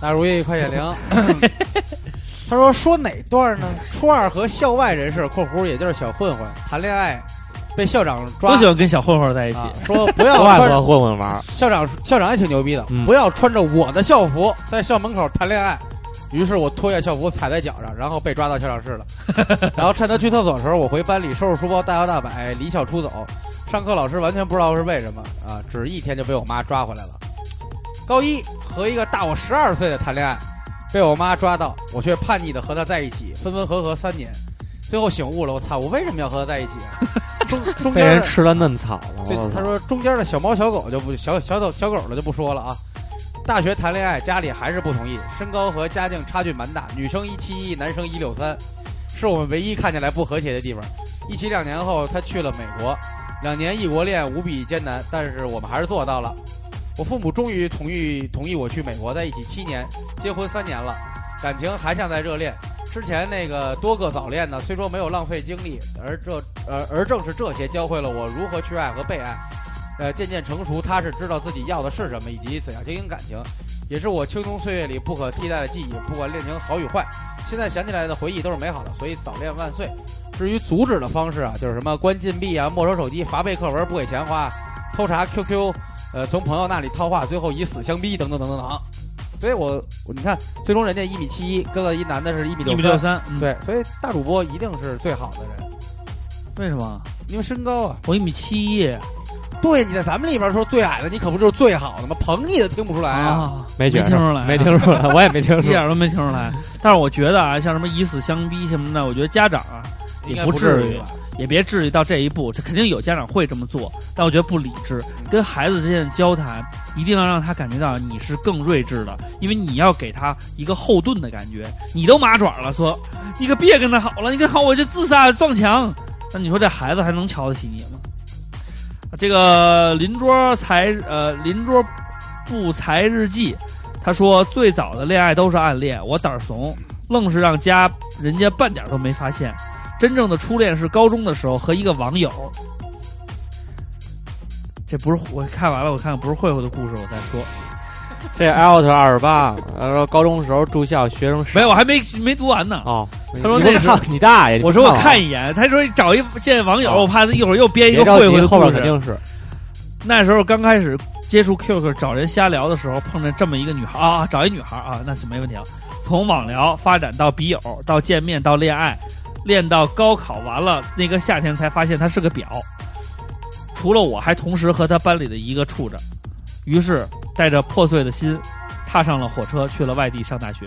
大如意快显灵。[laughs] 他说说哪段呢？初二和校外人士（括弧也就是小混混）谈恋爱，被校长抓都喜欢跟小混混在一起。啊，说不要 [laughs] 和混混玩，校长校长也挺牛逼的，嗯不要穿着我的校服在校门口谈恋爱。于是我脱下校服踩在脚上，然后被抓到校长室了。[laughs] 然后趁他去厕所的时候，我回班里收拾书包，大摇大摆离校出走。上课老师完全不知道是为什么啊，只一天就被我妈抓回来了。高一和一个大我十二岁的谈恋爱，被我妈抓到，我却叛逆的和他在一起，分分合合三年。最后醒悟了，我操，我为什么要和他在一起啊？[laughs] 中中被间吃了嫩草了。对他说中间的小猫小狗就不小小狗小狗的就不说了啊。大学谈恋爱，家里还是不同意，身高和家境差距蛮大，女生一七一，男生一六三，是我们唯一看起来不和谐的地方。一起两年后，他去了美国，两年异国恋无比艰难，但是我们还是做到了。我父母终于同意同意我去美国，在一起七年，结婚三年了，感情还像在热恋。之前那个多个早恋呢，虽说没有浪费精力，而这而而正是这些教会了我如何去爱和被爱。呃，渐渐成熟，踏实知道自己要的是什么，以及怎样经营感情，也是我青葱岁月里不可替代的记忆。不管恋情好与坏，现在想起来的回忆都是美好的，所以早恋万岁。至于阻止的方式啊，就是什么关禁闭啊、没收手机、罚背课文、不给钱花、偷查 QQ，呃，从朋友那里套话，最后以死相逼，等等等等等。所以我我你看，最终人家一米七一，跟了一男的是一米一米六六三，嗯，对，所以大主播一定是最好的人，为什么？因为身高啊。我一米七一对，你在咱们里边说最矮的，你可不就是最好的吗？捧你的听不出来啊。啊，没觉着听出来，没听出来，我也没听出来。[laughs] 一点都没听出来。但是我觉得啊，像什么以死相逼什么的，我觉得家长啊应该不至于吧？也别至于到这一步，这肯定有家长会这么做，但我觉得不理智。跟孩子之间的交谈，一定要让他感觉到你是更睿智的，因为你要给他一个后盾的感觉。你都麻爪了，说你可别跟他好了，你跟好我就自杀撞墙。那你说这孩子还能瞧得起你吗？这个邻桌才呃邻桌不才日记，他说最早的恋爱都是暗恋，我胆儿怂，愣是让家人家半点都没发现。真正的初恋是高中的时候和一个网友。这不是我看完了，我看看不是慧慧的故事，我再说。这特二十八，他说高中时候住校，学生没有，我还没没读完呢。哦，他说那是你大爷，我说我看一眼，他说找一现在网友，我怕他一会儿又编一个慧慧的故事后边肯。定是那时候刚开始接触 QQ 找人瞎聊的时候，碰见这么一个女孩啊，找一女孩啊，那是没问题了。从网聊发展到笔友，到见面，到恋爱，练到高考完了，那个夏天才发现他是个表。除了我，还同时和他班里的一个处着。于是带着破碎的心，踏上了火车，去了外地上大学。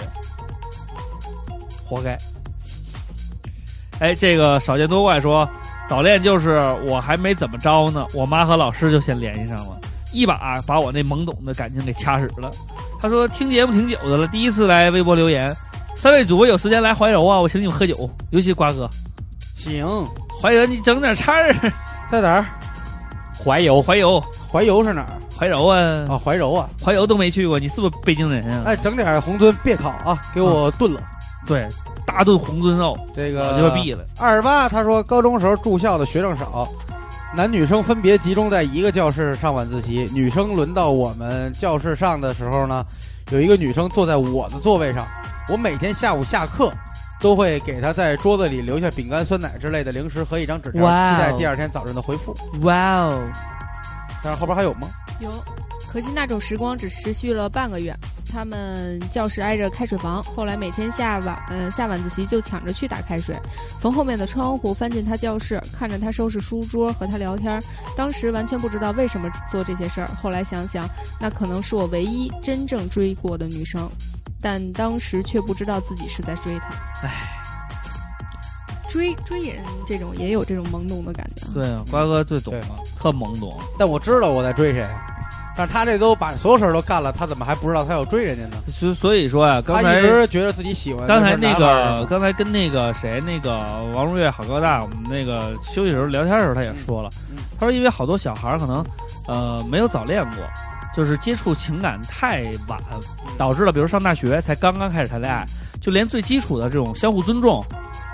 活该。哎，这个少见多怪说，早恋就是我还没怎么着呢，我妈和老师就先联系上了，一把把我那懵懂的感情给掐死了。他说听节目挺久的了，第一次来微博留言，三位主播有时间来怀柔啊，我请你们喝酒，尤其瓜哥，行，怀柔你整点菜儿，在哪儿？怀柔怀柔怀柔是哪儿？怀柔啊，啊，怀柔啊！怀柔都没去过，你是不是北京人啊？哎，整点红尊别烤啊，给我炖了。对，大炖红尊肉，这我就个毙了。二十八，他说高中时候住校的学生少，男女生分别集中在一个教室上晚自习。女生轮到我们教室上的时候呢，有一个女生坐在我的座位上。我每天下午下课都会给他在桌子里留下饼干、酸奶之类的零食和一张纸条，哇哦期待第二天早晨的回复。哇哦，但是后边还有吗？有，可惜那种时光只持续了半个月。他们教室挨着开水房，后来每天下晚呃下晚自习就抢着去打开水，从后面的窗户翻进他教室，看着他收拾书桌和他聊天。当时完全不知道为什么做这些事儿，后来想想，那可能是我唯一真正追过的女生，但当时却不知道自己是在追他。唉，追追人这种也有这种懵懂的感觉。对啊，瓜哥最懂了，特懵懂。但我知道我在追谁，但是他这都把所有事儿都干了，他怎么还不知道他要追人家呢？所所以说呀、刚他才一直觉得自己喜欢。刚才那个，刚才跟那个谁，那个王如月好高大，我们那个休息时候聊天的时候，他也说了，嗯嗯他说因为好多小孩儿可能呃没有早恋过，就是接触情感太晚，导致了比如上大学才刚刚开始谈恋爱，就连最基础的这种相互尊重，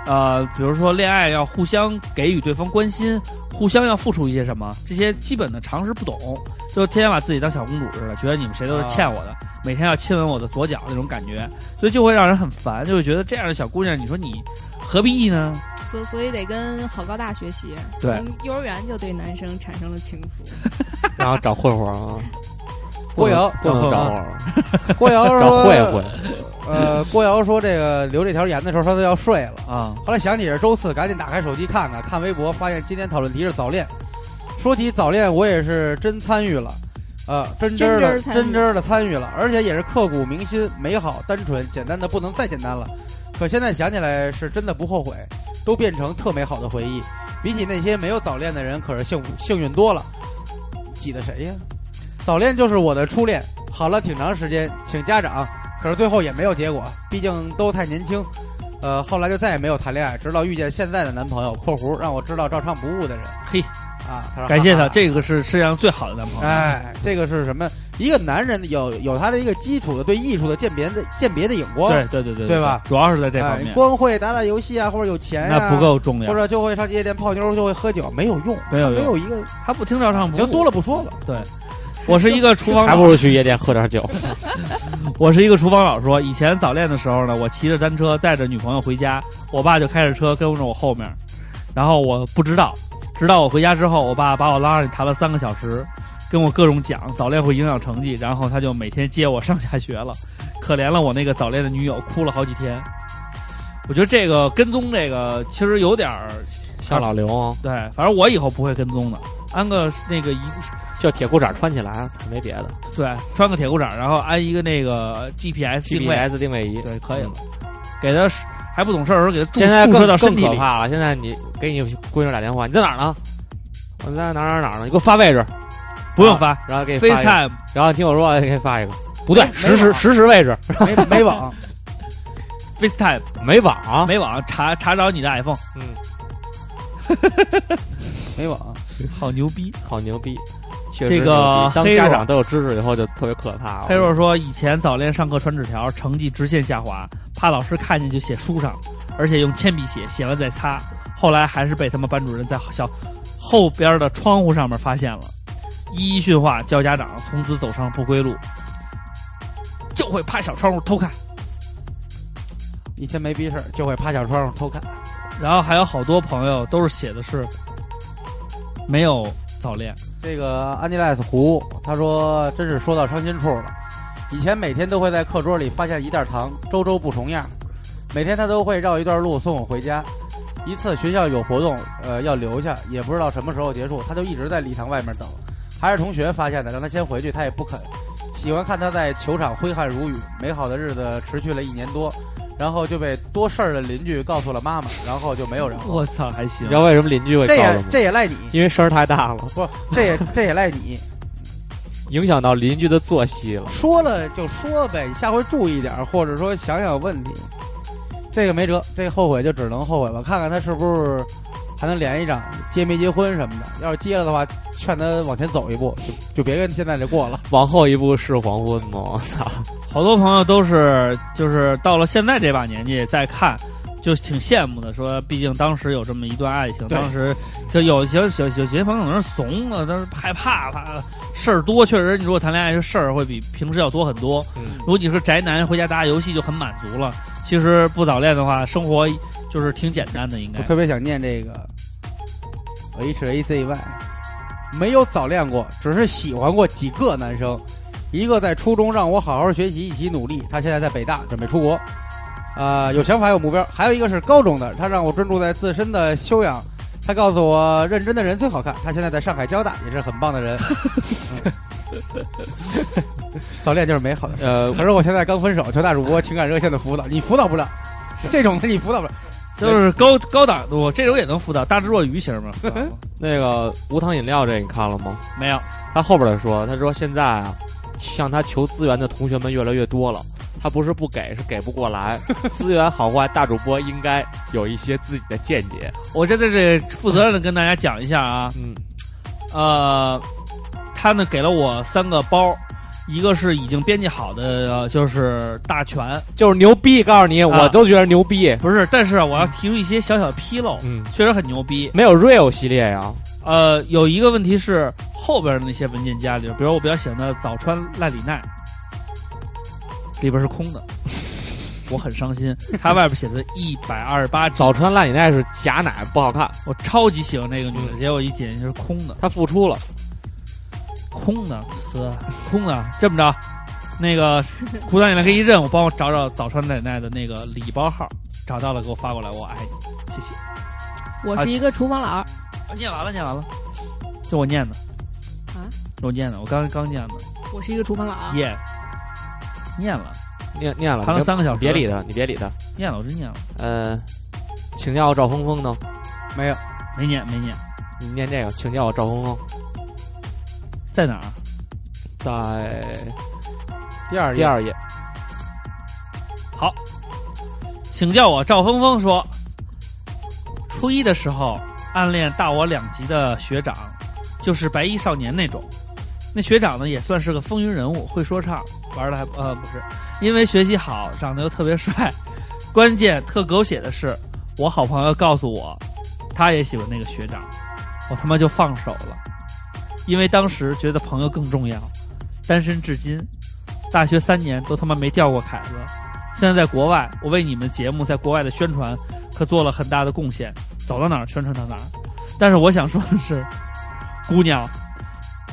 呃，比如说恋爱要互相给予对方关心，互相要付出一些什么，这些基本的常识不懂，就天天把自己当小公主似的，觉得你们谁都是欠我的，每天要亲吻我的左脚那种感觉，所以就会让人很烦，就会觉得这样的小姑娘，你说你何必呢？所所以得跟好高大学习，对从幼儿园就对男生产生了情愫。[laughs] 然后找混混啊，郭瑶不能找混啊混，郭瑶找说慧慧。呃，郭瑶说这个留这条言的时候，他都要睡了。啊，后来想起是周四，赶紧打开手机看看，看微博，发现今天讨论题是早恋。说起早恋，我也是真参与了，呃，真真的真真的参与了，而且也是刻骨铭心、美好、单纯、简单的不能再简单了。可现在想起来是真的不后悔，都变成特美好的回忆。比起那些没有早恋的人，可是幸福幸运多了。挤的谁呀？早恋就是我的初恋，好了挺长时间，请家长，可是最后也没有结果，毕竟都太年轻。呃，后来就再也没有谈恋爱，直到遇见现在的男朋友（括弧让我知道照唱不误的人嘿，）啊。他说感谢他，哈哈这个是世界上最好的男朋友。哎，这个是什么？一个男人有有他的一个基础的对艺术的鉴别的鉴别的眼光，对对对对对吧？主要是在这方哎面，光会打打游戏啊，或者有钱呀、那不够重要或。者就会上夜店泡妞，就会喝酒，没有用，没有用没有一个他不听照唱不误行多了不说了。我是一个厨房还不如去夜店喝点酒。[laughs] 我是一个厨房老说，以前早恋的时候呢，我骑着单车带着女朋友回家，我爸就开着车跟着我后面，然后我不知道，直到我回家之后，我爸把我拉上去谈了三个小时，跟我各种讲早恋会影响成绩，然后他就每天接我上下学了，可怜了我那个早恋的女友，哭了好几天。我觉得这个跟踪这个其实有点像老刘啊，对，反正我以后不会跟踪的，安个那个一就铁裤衩穿起来，没别的。对，穿个铁裤衩，然后安一个那个 GPS 定位 GPS 定位仪，对，可以了。给他还不懂事儿的时候给他注现在注射到更身体里。更可怕了。现在你给你闺女打电话，你在哪儿呢？我在哪儿哪儿哪儿呢？你给我发位置，不用发然后给你发一个，FaceTime，然后听我说，给你发一个。不对，实时实时位置没没网，[laughs] FaceTime 没网，没网查查找你的 iPhone，嗯，[laughs] 没网。好牛逼。好牛逼。这个当家长都有知识以后，就特别可怕了。黑若说，以前早恋上课传纸条，成绩直线下滑，怕老师看见就写书上，而且用铅笔写，写完再擦。后来还是被他们班主任在小后边的窗户上面发现了，一一训话，叫家长，从此走上不归路，就会趴小窗户偷看。一天没逼事儿就会趴小窗户偷看。然后还有好多朋友都是写的是没有早恋，这个安吉莱斯胡他说：“真是说到伤心处了。以前每天都会在课桌里发现一袋糖，周周不重样。每天他都会绕一段路送我回家。一次学校有活动，呃，要留下，也不知道什么时候结束，他就一直在礼堂外面等。还是同学发现的，让他先回去，他也不肯。喜欢看他在球场挥汗如雨。美好的日子持续了一年多，然后就被多事儿的邻居告诉了妈妈，然后就没有然后。我操，还行你知。道为什么邻居会这也告诉吗？这也赖你，因为声儿太大了，不，这也 [laughs] 这也赖你。影响到邻居的作息了。说了就说呗，你下回注意点儿，或者说想想问题。这个没辙，这后悔就只能后悔吧。看看他是不是还能连一张，结没结婚什么的。要是结了的话，劝他往前走一步，就就别跟现在这过了。往后一步是黄昏吗？我操！好多朋友都是就是到了现在这把年纪再看，就挺羡慕的。说毕竟当时有这么一段爱情，当时就有些有有些朋友可能是怂了，但是害怕怕事儿多。确实，你如果谈恋爱这事儿会比平时要多很多。嗯如果你是宅男，回家打打游戏就很满足了。其实不早恋的话，生活就是挺简单的，应该我。特别想念这个 H A C Y，没有早恋过，只是喜欢过几个男生。一个在初中让我好好学习，一起努力，他现在在北大准备出国，啊、有想法有目标。还有一个是高中的，他让我专注在自身的修养。他告诉我，认真的人最好看。他现在在上海交大，也是很棒的人。[laughs] 早恋就是美好的。呃，可是我现在刚分手，求大主播情感热线的辅导，你辅导不了，这种的你辅导不了。就是高高档的，我这种也能辅导，大智若愚型嘛。[laughs] 那个无糖饮料这你看了吗？没有，他后边儿说，他说现在啊，向他求资源的同学们越来越多了。他不是不给，是给不过来。[laughs] 资源好坏，大主播应该有一些自己的见解。我在这这负责任的跟大家讲一下啊，嗯，呃，他呢给了我三个包，一个是已经编辑好的，呃、就是大全，就是牛逼，告诉你，我都觉得牛逼。不是，但是我要提出一些小小的纰漏，嗯，确实很牛逼。没有 real 系列呀。呃，有一个问题是后边的那些文件夹里，比如我比较喜欢的早川赖里奈，里边是空的，[laughs] 我很伤心。它外边写的一百二十八早川赖里奈是假奶，不好看。我超级喜欢那个女的，结果一点进去是空的。她复出了，空的，呵，空的。这么着，那个 [laughs] 苦短你来给一任务，帮我找找早川奶奶的那个礼包号，找到了给我发过来，我爱你，谢谢。我是一个厨房佬，啊念完了，念完了，就我念的。啊，我念的，我刚刚念的，我是一个厨房佬儿。耶、念了，念念了，你谈了三个小时，别理他，你别理他。念了，我真念了，呃，请叫我赵峰峰呢？没有，没念没念，你念这个，请叫我赵峰峰，在哪儿？在第二页第二页。好，请叫我赵峰峰说，初一的时候暗恋大我两级的学长，就是白衣少年那种。那学长呢也算是个风云人物，会说唱，玩的还呃不是，因为学习好，长得又特别帅。[laughs] 关键特狗血的是，我好朋友告诉我，他也喜欢那个学长，我他妈就放手了，因为当时觉得朋友更重要。单身至今，大学三年都他妈没掉过凯子。现在在国外，我为你们节目在国外的宣传可做了很大的贡献，走到哪儿宣传到哪儿。但是我想说的是，姑娘，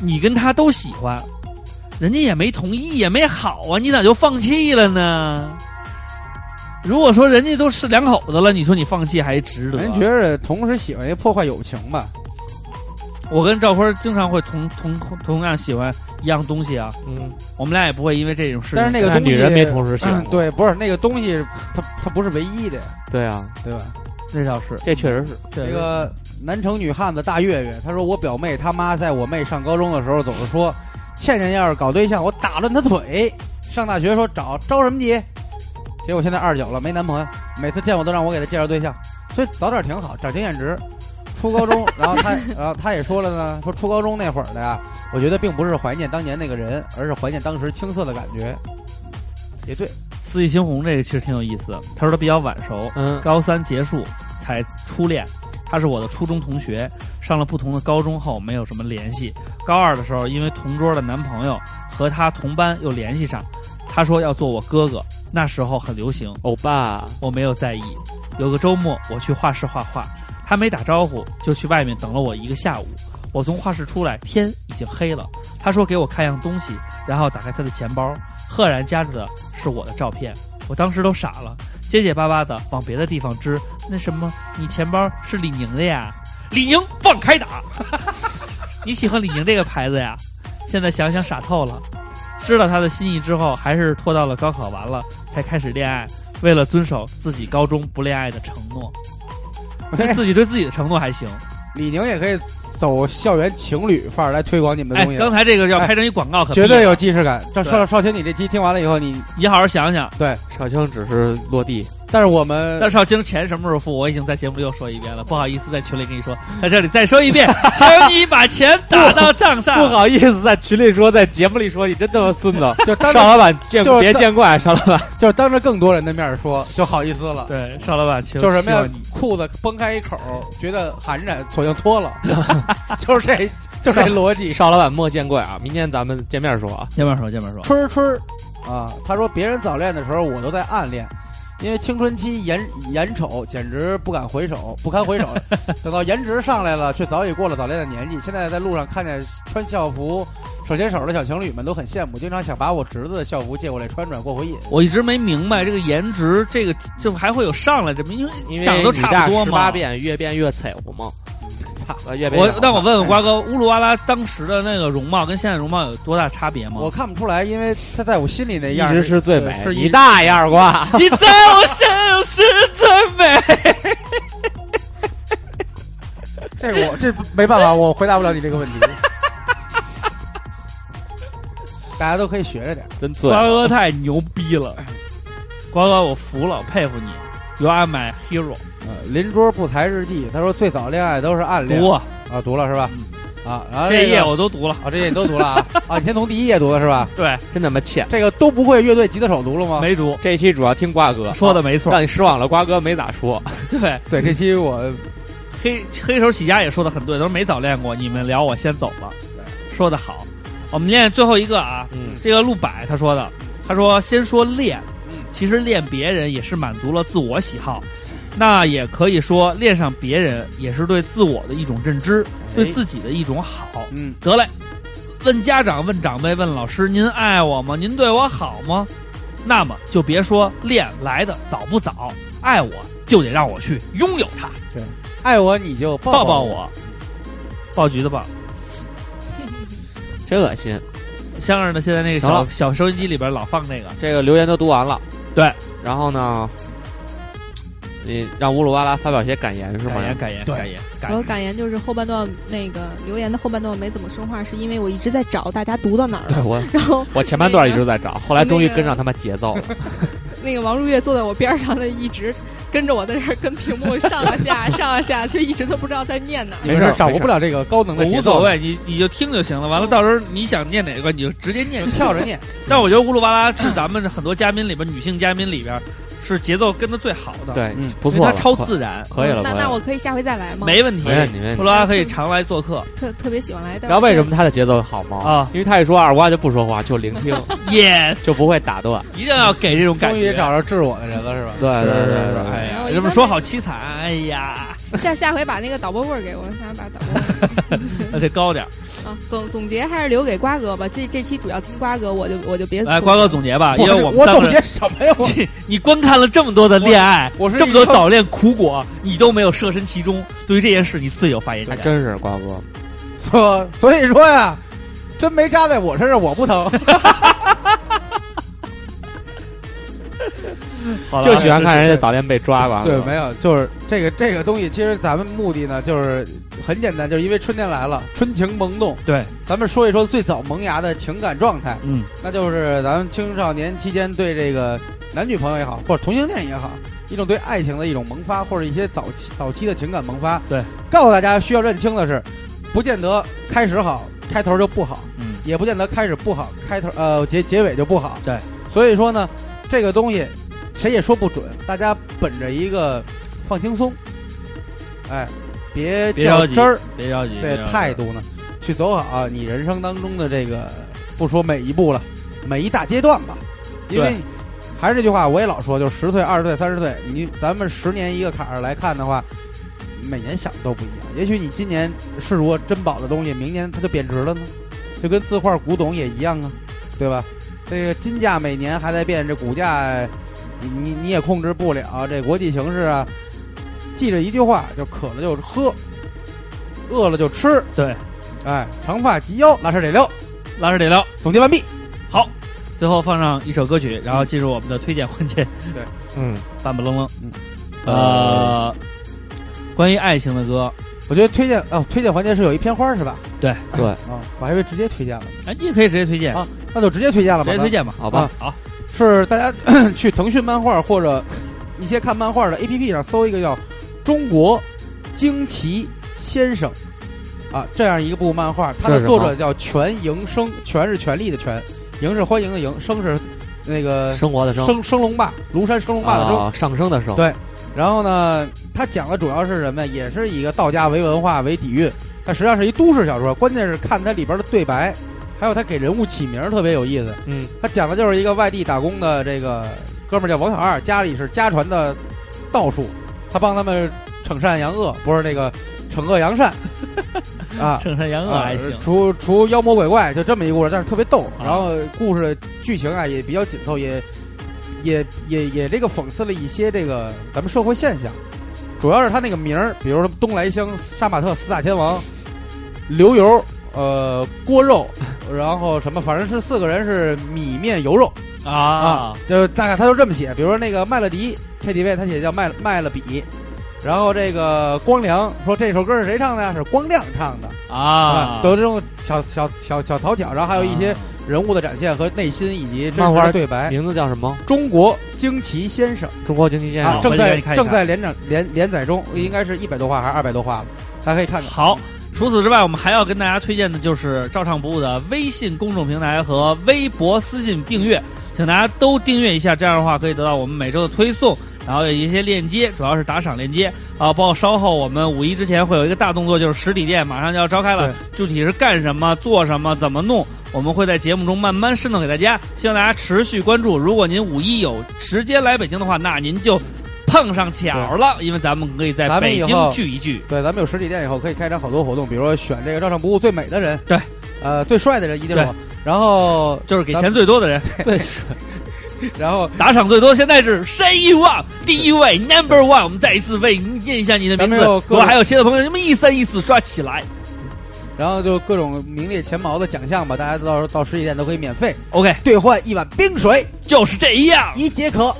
你跟他都喜欢，人家也没同意，也没好啊，你咋就放弃了呢？如果说人家都是两口子了，你说你放弃还值得？人觉得同时喜欢也破坏友情吧？我跟赵坤经常会同同同样喜欢一样东西啊，嗯，我们俩也不会因为这种事情。但是那个东西，女人没同时喜欢对，不是那个东西，它它不是唯一的，对啊，对吧？那倒是这确实是。这这个南城女汉子大月月，她说我表妹她妈在我妹上高中的时候总是说，倩倩要是搞对象，我打断她腿。上大学说找着什么急？结果现在二十九了，没男朋友，每次见我都让我给她介绍对象，所以早点挺好，长经验值。初高中，[laughs] 然后他，然后他也说了呢，说初高中那会儿的呀，我觉得并不是怀念当年那个人，而是怀念当时青涩的感觉。也对，四季猩红这个其实挺有意思的。他说他比较晚熟，嗯，高三结束才初恋。他是我的初中同学，上了不同的高中后没有什么联系。高二的时候，因为同桌的男朋友和他同班又联系上，他说要做我哥哥。那时候很流行，欧巴，我没有在意。有个周末我去画室画画，他没打招呼就去外面等了我一个下午。我从画室出来，天已经黑了。他说给我看样东西，然后打开他的钱包，赫然夹着的是我的照片。我当时都傻了，结结巴巴的往别的地方支。那什么，你钱包是李宁的呀？李宁放开打！[laughs] 你喜欢李宁这个牌子呀？现在想想傻透了。知道他的心意之后，还是拖到了高考完了才开始恋爱。为了遵守自己高中不恋爱的承诺，[laughs] 自己对自己的承诺还行。李宁也可以走校园情侣范儿来推广你们的哎东，西，刚才这个要拍成一广告，可绝对有既视感。赵对少少卿，你这期听完了以后，你你好好想想。对少卿只是落地，但是我们但少卿钱什么时候付？我已经在节目又说一遍了，不好意思，在群里跟你说，在这里再说一遍，[laughs] 请你把钱打到账上。不好意思，在群里说，在节目里说，你真他妈孙子！[laughs] 就当邵老板见就是别见怪，邵老板。[laughs] 就是当着更多人的面说，就好意思了。对，邵老板，请就是什么呀希望你？裤子崩开一口，觉得寒碜，索性脱了，就是这，就是这逻辑。邵老板莫见怪啊！明天咱们见面说啊。见面说，见面说。春儿春儿啊，他说别人早恋的时候，我都在暗恋，因为青春期眼眼丑，简直不敢回首，不堪回首。[laughs] 等到颜值上来了，却早已过了早恋的年纪。现在在路上看见穿校服、手牵手的小情侣们，都很羡慕，经常想把我侄子的校服借过来穿穿，过过瘾。我一直没明白这个颜值，这个就还会有上来这么，因为因为长得都差不多嘛十八。变，越变越彩虹嘛。操啊，越变越好我那我问问瓜哥，乌鲁哇拉当时的那个容貌跟现在容貌有多大差别吗？我看不出来，因为他在我心里那一样直是最美，是你大爷二瓜！[laughs] 你在我心里是最美。[laughs] 这个我这没办法，我回答不了你这个问题。[laughs] 大家都可以学着点。真醉瓜了。哥太牛逼了，瓜哥我服了，佩服你，You are my hero。呃，邻桌不才日记，他说最早恋爱都是暗恋读啊，啊，读了是吧？啊，然后这一页我都读了。啊，这页你都读了啊 [laughs] 啊，你先从第一页读的是吧？对，真他妈欠！这个都不会乐队吉他手读了吗？没读，这一期主要听瓜哥说的没错。让你失望了。瓜哥没咋说，[laughs] 对，对，这期我黑黑手起家也说的很对，都是没早恋过。你们聊，我先走了。说的好，我们念最后一个啊，嗯，这个陆柏他说的，他说先说恋，嗯其实练别人也是满足了自我喜好，那也可以说恋上别人也是对自我的一种认知，对自己的一种好。嗯，得嘞，问家长、问长辈、问老师，您爱我吗？您对我好吗？那么就别说恋来的早不早，爱我就得让我去拥有它，对爱我你就抱抱抱我，抱橘子抱。[laughs] 真恶心。香儿呢？现在那个小小收音机里边老放那个，这个留言都读完了，对，然后呢，你让乌鲁巴拉发表些感言是吗感？言感言对感言感我言。感言就是后半段那个留言的后半段没怎么说话，是因为我一直在找大家读到哪儿了。对我，然后我前半段一直在找，后来终于跟上他妈节奏了。[laughs] 那个王如月坐在我边上的，一直跟着我在这儿跟屏幕上啊下 [laughs] 上啊下，就一直都不知道在念哪儿。没事掌握不了这个高能的节奏，无所谓，你你就听就行了。完了，到时候你想念哪个，你就直接念。跳着念。[laughs] 但我觉得乌鲁巴拉是咱们很多嘉宾里边，女性嘉宾里边是节奏跟的最好的，，对嗯，不错了，因为它超自然，可以了。那那我可以下回再来吗？没问题。没问题，没问题。乌鲁巴拉可以常来做客特特别喜欢来，但知道为什么他的节奏好吗？啊因为他一说二瓜就不说话，就聆听，，yes，就不会打断。一定要给这种感觉。终于找着治我的人了是吧？对对对对哎呀，这么说好凄惨，哎呀，[laughs] 下下回把那个导播棍给我，想把导播味 [laughs] 那得高点儿。[laughs] 啊。总总结还是留给瓜哥吧，这这期主要听瓜哥，我就我就别来，瓜哥总结吧，因为我们三个人总结什么呀？我你观看了这么多的恋爱，我是这么多早恋苦果，你都没有设身其中，对于这件事你自有发言权。还真是瓜哥，所所以说呀，真没扎在我身上，我不疼。[laughs] 好了就喜欢看人家早恋被抓吧。对，没有，就是这个这个东西，其实咱们目的呢，就是很简单，就是因为春天来了，春情萌动。对，咱们说一说最早萌芽的情感状态，嗯，那就是咱们青少年期间对这个男女朋友也好，或者同性恋也好，一种对爱情的一种萌发，或者一些早期早期的情感萌发。对，告诉大家需要认清的是，不见得开始好，开头就不好，嗯，也不见得开始不好，开头呃结结尾就不好。对，所以说呢，这个东西谁也说不准，大家本着一个放轻松，哎，别较真儿，别着急，态度呢，去走好你人生当中的这个，不说每一步了，每一大阶段吧，因为还是那句话，我也老说，就十岁、二十岁、三十岁，你咱们十年一个坎儿来看的话，每年想的都不一样。也许你今年视若珍宝的东西，明年它就贬值了呢，就跟字画、古董也一样啊，对吧？这个金价每年还在变，这股价你你你也控制不了，这国际形势啊。记着一句话，就渴了就喝，饿了就吃，对，哎，长发及腰，拉屎得溜。拉屎得聊。总结完毕。好，最后放上一首歌曲，然后进入我们的推荐环节。对 [laughs] 嗯，半不愣愣。嗯呃，关于爱情的歌，我觉得推荐哦，推荐环节是有一片花是吧？对对，啊，我还以为直接推荐了，哎，你也可以直接推荐，啊那就直接推荐了吧。直接推荐吧。好吧，好，是大家 [coughs] 去腾讯漫画或者一些看漫画的 APP 上搜一个叫《中国惊奇先生》啊，这样一个部漫画，它的作者叫全营生，全是权力的权，营是欢迎的营，生是那个生活的生，生升龙霸，庐山生龙霸的升。啊，上升的升，对然后呢，它讲的主要是什么呀？也是以一个道家为文化为底蕴，它实际上是一都市小说。关键是看它里边的对白，还有他给人物起名儿特别有意思。嗯，他讲的就是一个外地打工的这个哥们儿叫王小二，家里是家传的道术，他帮他们惩善扬恶，不是那个惩恶扬善 [laughs] 啊。惩善扬恶啊还行。除除妖魔鬼怪，就这么一故事，但是特别逗。啊然后故事剧情啊也比较紧凑，也也也也这个讽刺了一些这个咱们社会现象。主要是他那个名儿，比如说东来香、杀马特、四大天王、刘油、呃锅肉，然后什么，反正是四个人是米面油肉。啊，就大概他就这么写，比如说那个麦乐迪 KTV，他写叫麦麦了比，然后这个光良说这首歌是谁唱的呀？是光亮唱的啊，都有这种小小小小讨巧，然后还有一些人物的展现和内心以及真漫画的对白。名字叫什么？中国惊奇先生中国惊奇先啊，生。正在正在连载连连载中，应该是一百多话还是二百多话了，大家可以看看。好。除此之外，我们还要跟大家推荐的就是照唱不误的微信公众平台和微博私信订阅，请大家都订阅一下，这样的话可以得到我们每周的推送，然后有一些链接，主要是打赏链接啊。包括稍后我们五一之前会有一个大动作，就是实体店马上就要召开了，具体是干什么、做什么、怎么弄，我们会在节目中慢慢渗透给大家，希望大家持续关注。如果您五一有时间来北京的话，那您就碰上巧了，因为咱们可以在北京聚一聚。对，咱们有实体店以后可以开展好多活动，比如说选这个照常不误最美的人，对，呃，最帅的人一定然后就是给钱最多的人，最 [laughs] 然后打赏最多，现在是谁欲望第一位 Number One。我们再一次为您念一下你的名字。咱们有各种如果还有其他朋友，什么一三一四刷起来。然后就各种名列前茅的奖项吧，大家到时候到实体店都可以免费 OK，兑换一碗冰水，就是这样。一解渴。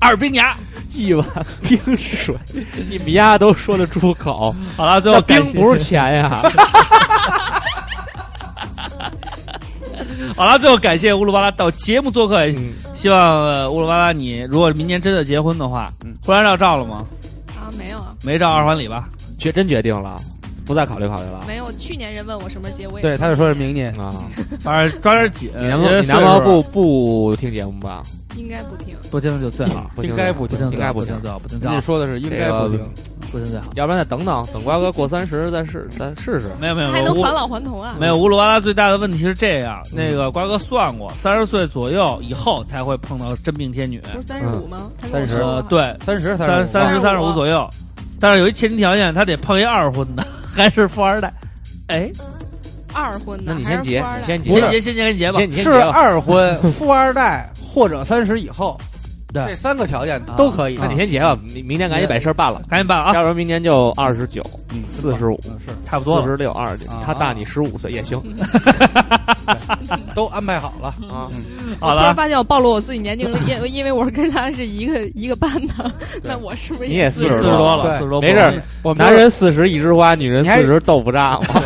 二冰牙，一碗 [laughs] 冰水，你们丫都说得出口？[laughs] 好了，最后冰不是钱呀！[laughs] 好了，最后感谢乌鲁巴拉到节目做客，嗯希望呃乌鲁巴拉你如果明年真的结婚的话，嗯婚纱照照了吗？啊，没有啊，没照二环里吧？决真决定了，不再考虑考虑了没有。去年人问我什么时候结，我也对，他就说是明年。啊！反正抓点紧。你男朋友不不听节目吧？应该不听。不听就最好，不应该不听应该不听最好，不听最好人家，说的是应该不听，不听最好。要不然再等等，等瓜哥过三十再试再试试。没有没有，没有还能返老还童啊？没有乌鲁巴拉最大的问题是这样，那个瓜哥算过，三十岁左右以后才会碰到真命天女。不是三十五吗？他跟我30呃，对，三十三三十三十五左右，但是有一前提条件，他得碰一二婚的，还是富二代。哎，二婚的，那你先结，你先结，先结先结先结吧。是。二婚富二代或者三十以后，对。这三个条件都可以。那你先结吧，明明天赶紧把事儿办了，赶紧办啊！要不然明年就二十九，嗯，四十五，是。差不多。四十六、二十九，他大你十五岁也行。都安排好了。啊。好了，突然发现我暴露我自己年龄了，因因为我是跟他是一个一个班的，那我是不是你也四四十多多了，四十多，没事，我们男人四十一枝花，女人四十豆腐渣嘛。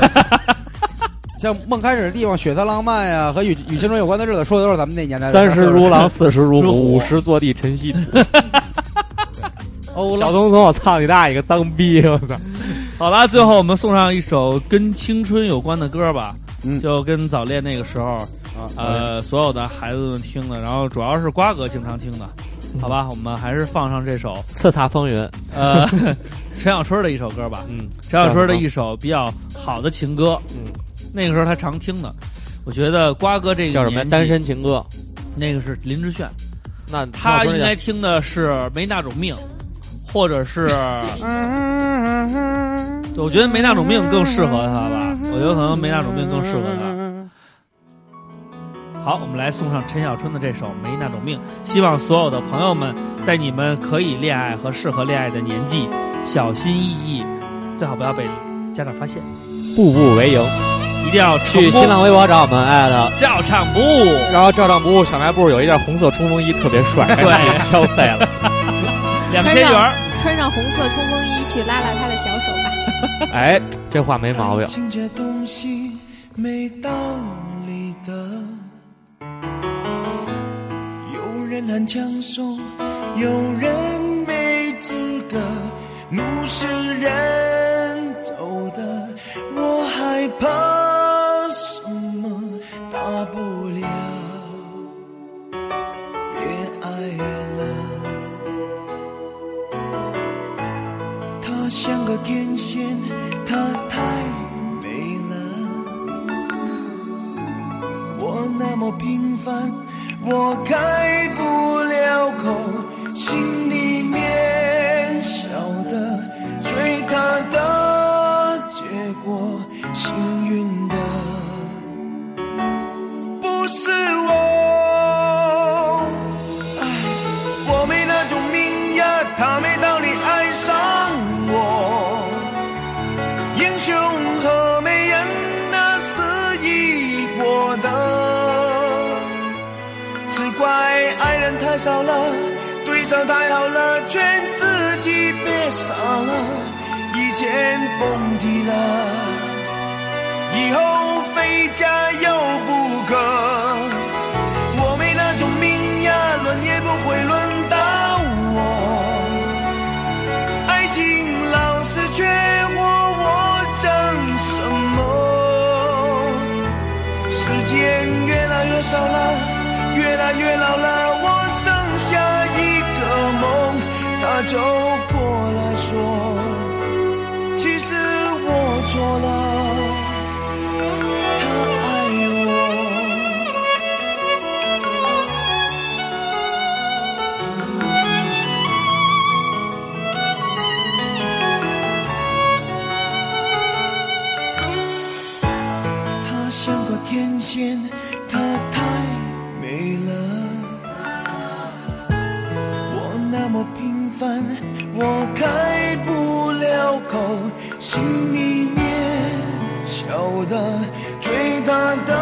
像梦开始的地方、血色浪漫呀，和与与青春有关的日子，说的都是咱们那年代的。三十如狼，四十如虎，五十坐地晨曦。[laughs] 小聪聪，我操你大爷个脏逼！我操！好了，最后我们送上一首跟青春有关的歌吧，嗯。就跟早恋那个时候，啊，呃，所有的孩子们听的，然后主要是瓜哥经常听的，好吧，我们还是放上这首，叱咤风云，呃，[laughs] 陈小春的一首歌吧，嗯，陈小春的一首比较好的情歌，嗯，那个时候他常听的，我觉得瓜哥这个叫什么单，身情歌。那个是林志炫，那他应该听的是没那种命，或者是，[laughs] 我觉得没那种命更适合他吧，我觉得可能没那种命更适合他。好，我们来送上陈小春的这首《没那种命》，希望所有的朋友们在你们可以恋爱和适合恋爱的年纪，小心翼翼，最好不要被家长发现，步步为营，一定要去新浪微博找我们艾特。照唱不误。然后照唱不误小卖部有一件红色冲锋衣，特别帅，[laughs] 对消费了。[laughs] 两千元，穿上红色冲锋衣去拉拉他的小手吧。[laughs] 哎，这话没毛病。情这东西没道理的，有人很抢手，有人没资格，路是人走的，我害怕么平凡，我开不了口，心太少了，对手太好了，劝自己别傻了，以前蹦迪了，以后非加油不可。我没那种命呀，轮也不会轮到我。爱情老是缺货，我争什么？时间越来越少了，越来越老了，一个梦，他走过来说，其实我错了，他爱我。他像个天仙，我开不了口，心里面晓得最大的